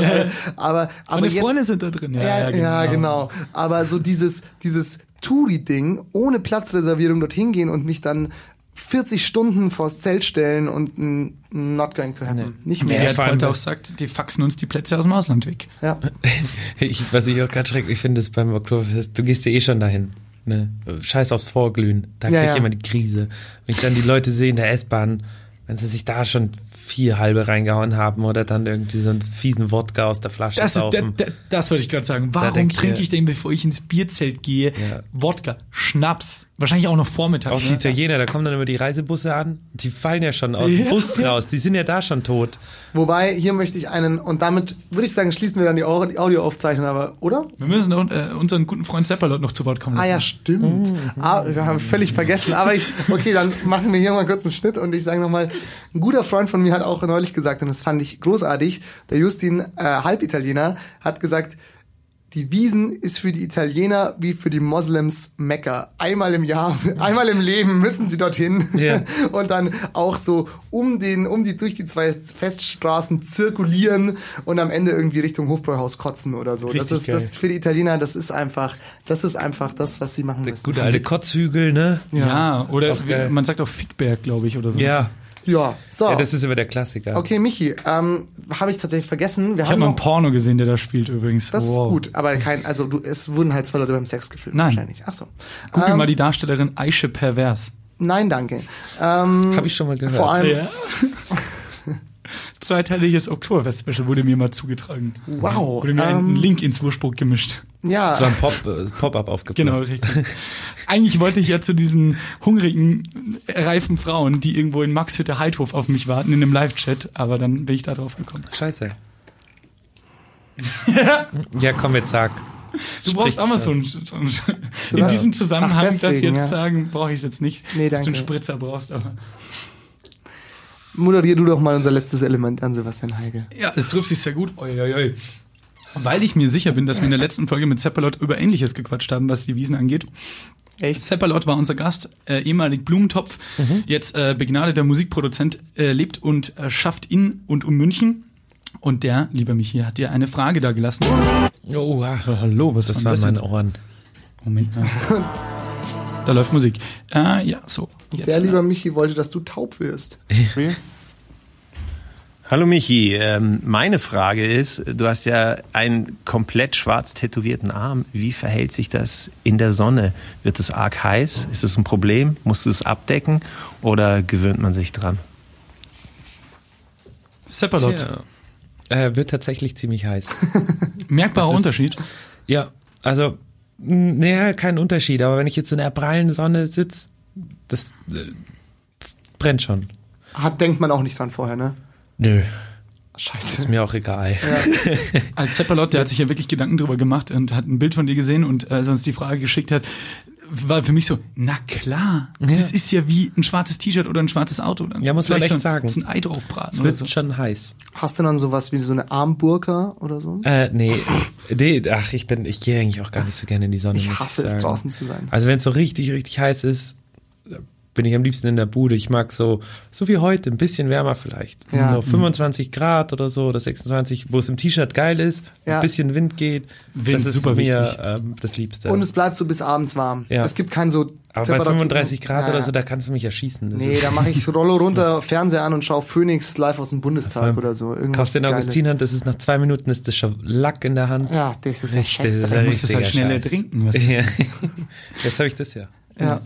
Aber, aber Meine jetzt, Freunde sind da drin. Ja, ja, genau. Aber so dieses, dieses Touri-Ding, ohne Platzreservierung dorthin gehen und mich dann 40 Stunden vors Zelt stellen und n- not going to happen. Nicht Wie mehr. Gerd vor allem Polter auch sagt, die faxen uns die Plätze aus dem Ausland weg. Ja. Ich, was ich auch gerade schrecklich finde, ist beim Oktoberfest, du gehst ja eh schon dahin. Ne? Scheiß aufs Vorglühen. Da Ja, krieg ja. ich immer die Krise. Wenn ich dann die Leute sehe in der S-Bahn, wenn sie sich da schon vier halbe reingehauen haben oder dann irgendwie so einen fiesen Wodka aus der Flasche Das, ist, da, saufen. da, das wollte ich gerade sagen. Warum trinke ich denn, bevor ich ins Bierzelt gehe, Ja. Wodka, Schnaps? Wahrscheinlich auch noch Vormittag. Auch die ne? Italiener, da kommen dann immer die Reisebusse an, die fallen ja schon aus Ja. dem Bus raus, die sind ja da schon tot. Wobei, hier möchte ich einen, und damit würde ich sagen, schließen wir dann die Au- die Audioaufzeichnung, aber, oder? Wir müssen äh, unseren guten Freund Seppalot noch zu Wort kommen Ah lassen. ja, stimmt. Ah, wir haben völlig vergessen. Aber ich, okay, dann machen wir hier mal kurz einen Schnitt und ich sage nochmal, ein guter Freund von mir hat auch neulich gesagt, und das fand ich großartig, der Justin, äh, Halbitaliener, hat gesagt, die Wiesen ist für die Italiener wie für die Moslems Mekka. Einmal im Jahr, einmal im Leben müssen sie dorthin Ja. und dann auch so um den, um die durch die zwei Feststraßen zirkulieren und am Ende irgendwie Richtung Hofbräuhaus kotzen oder so. das Richtig ist geil. das für die Italiener, das ist einfach, das ist einfach das, was sie machen Der müssen. gute alte Kotzhügel, ne? Ja, oder Auch geil. man sagt auch Fickberg, glaube ich, oder so. Ja. Ja, so. Ja, das ist immer der Klassiker. okay, Michi, ähm, habe ich tatsächlich vergessen. Wir Ich haben habe mal noch, ein Porno gesehen, der da spielt übrigens. das wow. ist gut, aber kein, also du, es wurden halt zwei Leute beim Sex gefilmt. Nein. Wahrscheinlich. Ach so. Google Ähm, mal die Darstellerin Aische Pervers. Nein, danke. Ähm, Habe ich schon mal gehört. vor allem, Ja. Zweiteiliges Oktoberfest-Special wurde mir mal zugetragen. wow. Wurde mir einen Ähm, Link ins Urspruch gemischt. ja, So ein Pop, äh, Pop-up aufgebaut. Genau, richtig. Eigentlich wollte ich ja zu diesen hungrigen, äh, reifen Frauen, die irgendwo in Maxhütte Heidhof auf mich warten, in einem Live-Chat, aber dann bin ich da drauf gekommen. Scheiße. ja, komm, jetzt sag. Du brauchst auch mal so einen, so einen in diesem Zusammenhang, Ach, das deswegen, jetzt ja. sagen, brauche ich es jetzt nicht, Nee, dass du einen danke. Spritzer brauchst, aber moderier du doch mal unser letztes Element an, Sebastian Heige. ja, das trifft sich sehr gut. Oi, oi, oi. Weil ich mir sicher bin, dass wir in der letzten Folge mit Zeppalot über Ähnliches gequatscht haben, was die Wiesen angeht. Echt? Seppalot war unser Gast, äh, ehemalig Blumentopf, jetzt äh, begnadeter Musikproduzent, äh, lebt und äh, schafft in und um München. Und der, lieber Michi, hat dir eine Frage da gelassen. Oh, hallo, was das war waren das meine jetzt? Ohren. Moment mal. da läuft Musik. Äh, ja, so. Jetzt, Der lieber Michi wollte, dass du taub wirst. Hallo Michi, ähm, meine Frage ist, du hast ja einen komplett schwarz tätowierten Arm. Wie verhält sich das in der Sonne? Wird es arg heiß? Ist es ein Problem? Musst du es abdecken oder gewöhnt man sich dran? Seppalot. Tja. Äh, wird tatsächlich ziemlich heiß. Merkbarer Unterschied. ja, also, naja, kein Unterschied, aber wenn ich jetzt in der prallen Sonne sitze, das, äh, das brennt schon. Hat, denkt man auch nicht dran vorher, ne? Nö, Scheiße. ist mir auch egal. Als Seppalot, der hat sich ja wirklich Gedanken drüber gemacht und hat ein Bild von dir gesehen und äh, als er uns die Frage geschickt hat, war für mich so, na klar, das ist ja wie ein schwarzes T-Shirt oder ein schwarzes Auto. Dann Ja, muss man echt so ein, sagen. So ein Ei draufbraten Es wird so. schon heiß. Hast du dann sowas wie so eine Armburka oder so? Äh, nee, nee, ach, ich bin, ich gehe eigentlich auch gar nicht so gerne in die Sonne. Ich hasse es, sagen. draußen zu sein. Also wenn es so richtig, richtig heiß ist, bin ich am liebsten in der Bude. Ich mag so, so wie heute, ein bisschen wärmer vielleicht. Ja. So 25 Grad oder so, oder 26, wo es im T-Shirt geil ist, Ja. ein bisschen Wind geht. Wind das ist super mir wichtig. ähm, das Liebste. Und es bleibt so bis abends warm. Ja. Es gibt kein so Aber bei Temperaturen- 35 Grad Ja, oder so, da kannst du mich erschießen. Das Nee, da mache ich Rollo runter, Fernseher an und schaue Phoenix live aus dem Bundestag oder so. Irgendwas den Geiles. Augustinhand, das ist nach zwei Minuten ist das schon Lack in der Hand. Ja, das ist scheiße. ist Du ein musst es halt schneller Scheiß. trinken. Was Ja. Jetzt habe ich das ja. Ja.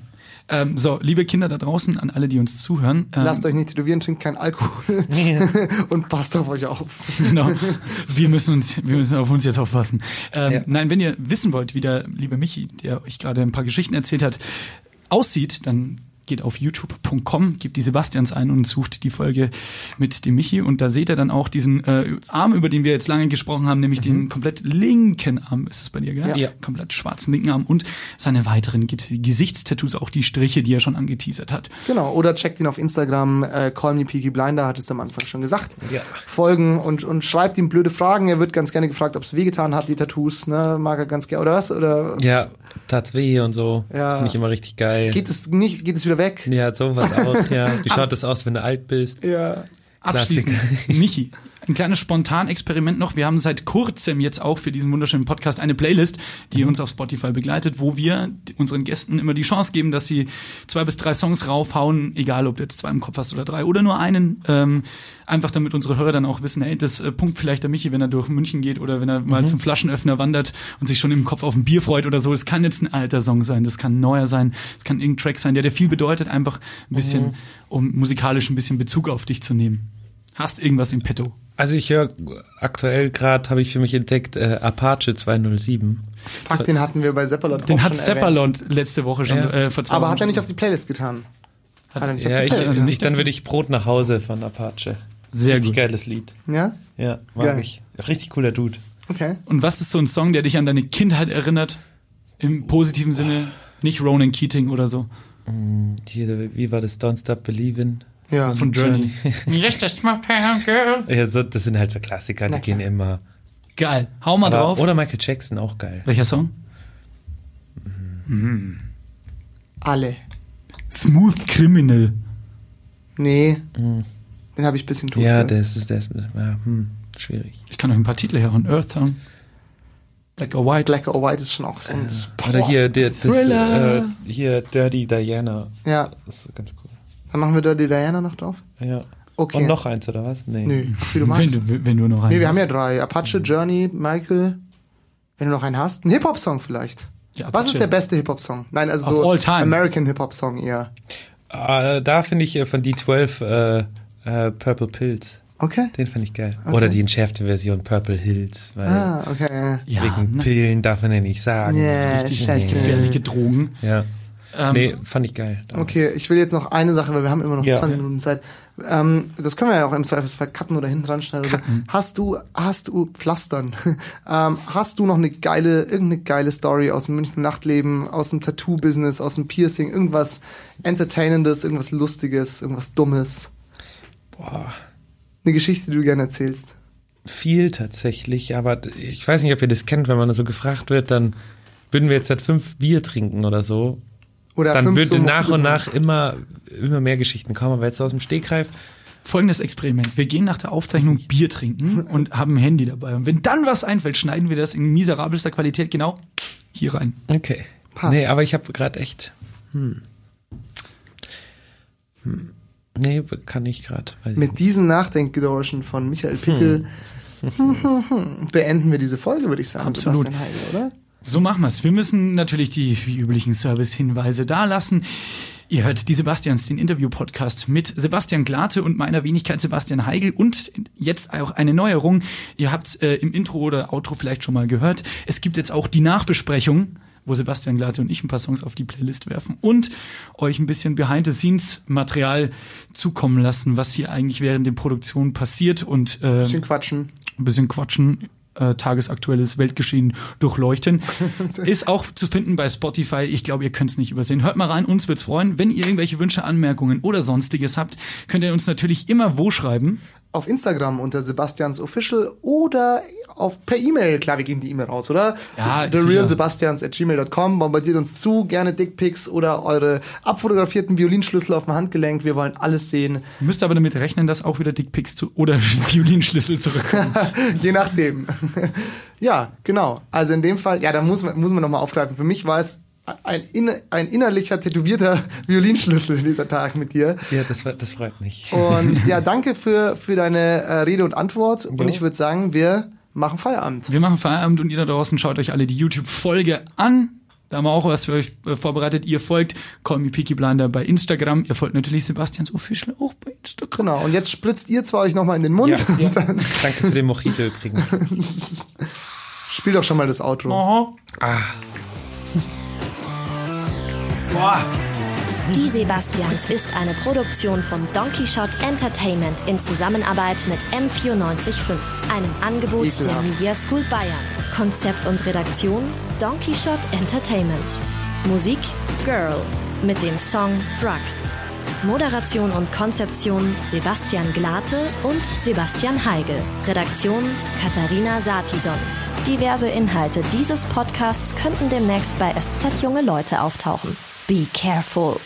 Ähm, so, liebe Kinder da draußen, an alle, die uns zuhören. Ähm, Lasst euch nicht tätowieren, trinkt keinen Alkohol und passt auf euch auf. Genau. Wir müssen uns, wir müssen auf uns jetzt aufpassen. Ähm, Ja. Nein, wenn ihr wissen wollt, wie der liebe Michi, der euch gerade ein paar Geschichten erzählt hat, aussieht, dann geht auf youtube.com, gibt die Sebastians ein und sucht die Folge mit dem Michi und da seht ihr dann auch diesen äh, Arm, über den wir jetzt lange gesprochen haben, nämlich den komplett linken Arm, ist es bei dir, gell? Ja. Komplett schwarzen linken Arm und seine weiteren Ge- Gesichtstattoos, auch die Striche, die er schon angeteasert hat. Genau, oder checkt ihn auf Instagram, äh, Call Me Peaky Blinder, hat es am Anfang schon gesagt. Ja. Folgen und, und schreibt ihm blöde Fragen. Er wird ganz gerne gefragt, ob es wehgetan hat, die Tattoos, ne? Mag er ganz gerne, oder was? Oder Ja, tat's weh und so. Ja. Finde ich immer richtig geil. geht es nicht, geht es wieder weg? ja, sowas auch, ja. Wie schaut das aus, wenn du alt bist? Ja. Abschließend, Michi, ein kleines Spontanexperiment noch. Wir haben seit kurzem jetzt auch für diesen wunderschönen Podcast eine Playlist, die uns auf Spotify begleitet, wo wir unseren Gästen immer die Chance geben, dass sie zwei bis drei Songs raufhauen, egal ob du jetzt zwei im Kopf hast oder drei oder nur einen, ähm, einfach damit unsere Hörer dann auch wissen, hey, das äh, Punkt vielleicht der Michi, wenn er durch München geht oder wenn er mal zum Flaschenöffner wandert und sich schon im Kopf auf ein Bier freut oder so. Es kann jetzt ein alter Song sein, das kann ein neuer sein, es kann irgendein Track sein, der dir viel bedeutet, einfach ein bisschen, um musikalisch ein bisschen Bezug auf dich zu nehmen. Hast irgendwas im Petto? Also ich höre aktuell gerade, habe ich für mich entdeckt, äh, Apache 207. Fast den hatten wir bei Seppalot Den auch hat schon Seppalot letzte Woche schon Ja. äh, vor zwei Aber Wochen hat er nicht auf die Playlist getan? Hat er nicht Ja, auf die ich, Playlist getan? nicht, dann würde ich Brot nach Hause von Apache. Sehr Richtig gut. geiles Lied. Ja? Ja, mag Geil. ich. Richtig cooler Dude. Okay. Und was ist so ein Song, der dich an deine Kindheit erinnert? Im positiven Sinne, nicht Ronan Keating oder so. Hier, wie war das? Don't Stop Believin'? Ja. Von Journey. yes, that's my town, girl. Ja, so, das sind halt so Klassiker, die gehen immer. Geil. Hau mal Aber, drauf. oder Michael Jackson, auch geil. Welcher Song? Alle. Smooth Criminal. Nee. Den habe ich ein bisschen tot. Ja, ne? das ist, das, ja, hm, schwierig. Ich kann euch ein paar Titel hören. Earth Song. Black or White. Black or White ist schon auch so ein. Oder hier, der, das, äh, hier, Dirty Diana. Ja, Das ist ganz cool. Dann machen wir da die Diana noch drauf. Ja. Okay. Und noch eins, oder was? Nee. Nö, wie du Wenn meinst. du, wenn du noch einen Nee, wir haben hast. ja drei. Apache, Journey, Michael. Wenn du noch einen hast. Ein Hip-Hop-Song vielleicht. Ja, Was Apache. ist der beste Hip-Hop-Song? Nein, also Of so all time. American Hip-Hop-Song eher. Äh, da finde ich äh, von D12 äh, äh, Purple Pills. Okay. Den finde ich geil. Oder die entschärfte Version Purple Hills, weil Ah, okay. Ja, wegen ne? Pillen darf man ja nicht sagen. Ja, Das ist richtig gefährliche Drogen. Ja. Ähm, nee, fand ich geil. damals. Okay, ich will jetzt noch eine Sache, weil wir haben immer noch Ja. 20 Minuten Zeit. Ähm, das können wir ja auch im Zweifelsfall cutten oder hinten dran schneiden. Oder so. Hast du, hast du Pflastern? ähm, hast du noch eine geile, irgendeine geile Story aus dem Münchner Nachtleben, aus dem Tattoo-Business, aus dem Piercing, irgendwas Entertainendes, irgendwas Lustiges, irgendwas Dummes? Boah. Eine Geschichte, die du gerne erzählst. Viel tatsächlich, aber ich weiß nicht, ob ihr das kennt, wenn man so gefragt wird, dann würden wir jetzt seit fünf Bier trinken oder so. Oder dann würde so nach und nach immer, immer mehr Geschichten kommen, aber jetzt aus dem Stegreif. Folgendes Experiment. Wir gehen nach der Aufzeichnung Bier trinken und haben ein Handy dabei. Und wenn dann was einfällt, schneiden wir das in miserabelster Qualität genau hier rein. Okay. Passt. Nee, aber ich habe gerade echt. Hm. Hm. Nee, kann ich gerade. Mit diesen Nachdenkgeräuschen von Michael Pickel beenden wir diese Folge, würde ich sagen. Absolut. Sebastian oder? So machen wir's. Wir müssen natürlich die wie üblichen Service-Hinweise da lassen. Ihr hört die Sebastians, den Interview-Podcast mit Sebastian Glate und meiner Wenigkeit Sebastian Heigel und jetzt auch eine Neuerung. Ihr habt äh, im Intro oder Outro vielleicht schon mal gehört. Es gibt jetzt auch die Nachbesprechung, wo Sebastian Glate und ich ein paar Songs auf die Playlist werfen und euch ein bisschen Behind-the-Scenes-Material zukommen lassen, was hier eigentlich während der Produktion passiert und äh, Bisschen quatschen. ein bisschen quatschen, äh, tagesaktuelles Weltgeschehen durchleuchten. Ist auch zu finden bei Spotify. Ich glaube, ihr könnt es nicht übersehen. Hört mal rein, uns wird's freuen. Wenn ihr irgendwelche Wünsche, Anmerkungen oder sonstiges habt, könnt ihr uns natürlich immer wo schreiben. Auf Instagram unter Sebastians Official oder auf, per E-Mail. Klar, wir geben die E-Mail raus, oder? Ja, The sicher. Real Sebastians at gmail.com. Bombardiert uns zu. Gerne Dickpics oder eure abfotografierten Violinschlüssel auf dem Handgelenk. Wir wollen alles sehen. Müsst aber damit rechnen, dass auch wieder Dickpics zu oder Violinschlüssel zurückkommen. Je nachdem. ja, genau. Also in dem Fall, ja, da muss man, muss man nochmal aufgreifen. Für mich war es ein, ein innerlicher, tätowierter Violinschlüssel dieser Tag mit dir. Ja, das, das freut mich. Und ja, danke für, für deine äh, Rede und Antwort. Und Ja. ich würde sagen, wir machen Feierabend. Wir machen Feierabend und ihr da draußen schaut euch alle die YouTube-Folge an. Da haben wir auch was für euch äh, vorbereitet. Ihr folgt Call Me Peaky Blinder bei Instagram. Ihr folgt natürlich Sebastians Official auch bei Instagram. Genau. Und jetzt spritzt ihr zwar euch nochmal in den Mund. Ja. Und dann Danke für den Mojito übrigens. spiel doch schon mal das Outro. Ah. Boah. Die Sebastians ist eine Produktion von Donkey Shot Entertainment in Zusammenarbeit mit M945, einem Angebot der Ekelhaft. Media School Bayern. Konzept und Redaktion Donkey Shot Entertainment. Musik Girl mit dem Song Drugs. Moderation und Konzeption Sebastian Glate und Sebastian Heigel. Redaktion Katharina Satison. Diverse Inhalte dieses Podcasts könnten demnächst bei SZ Junge Leute auftauchen. Be careful.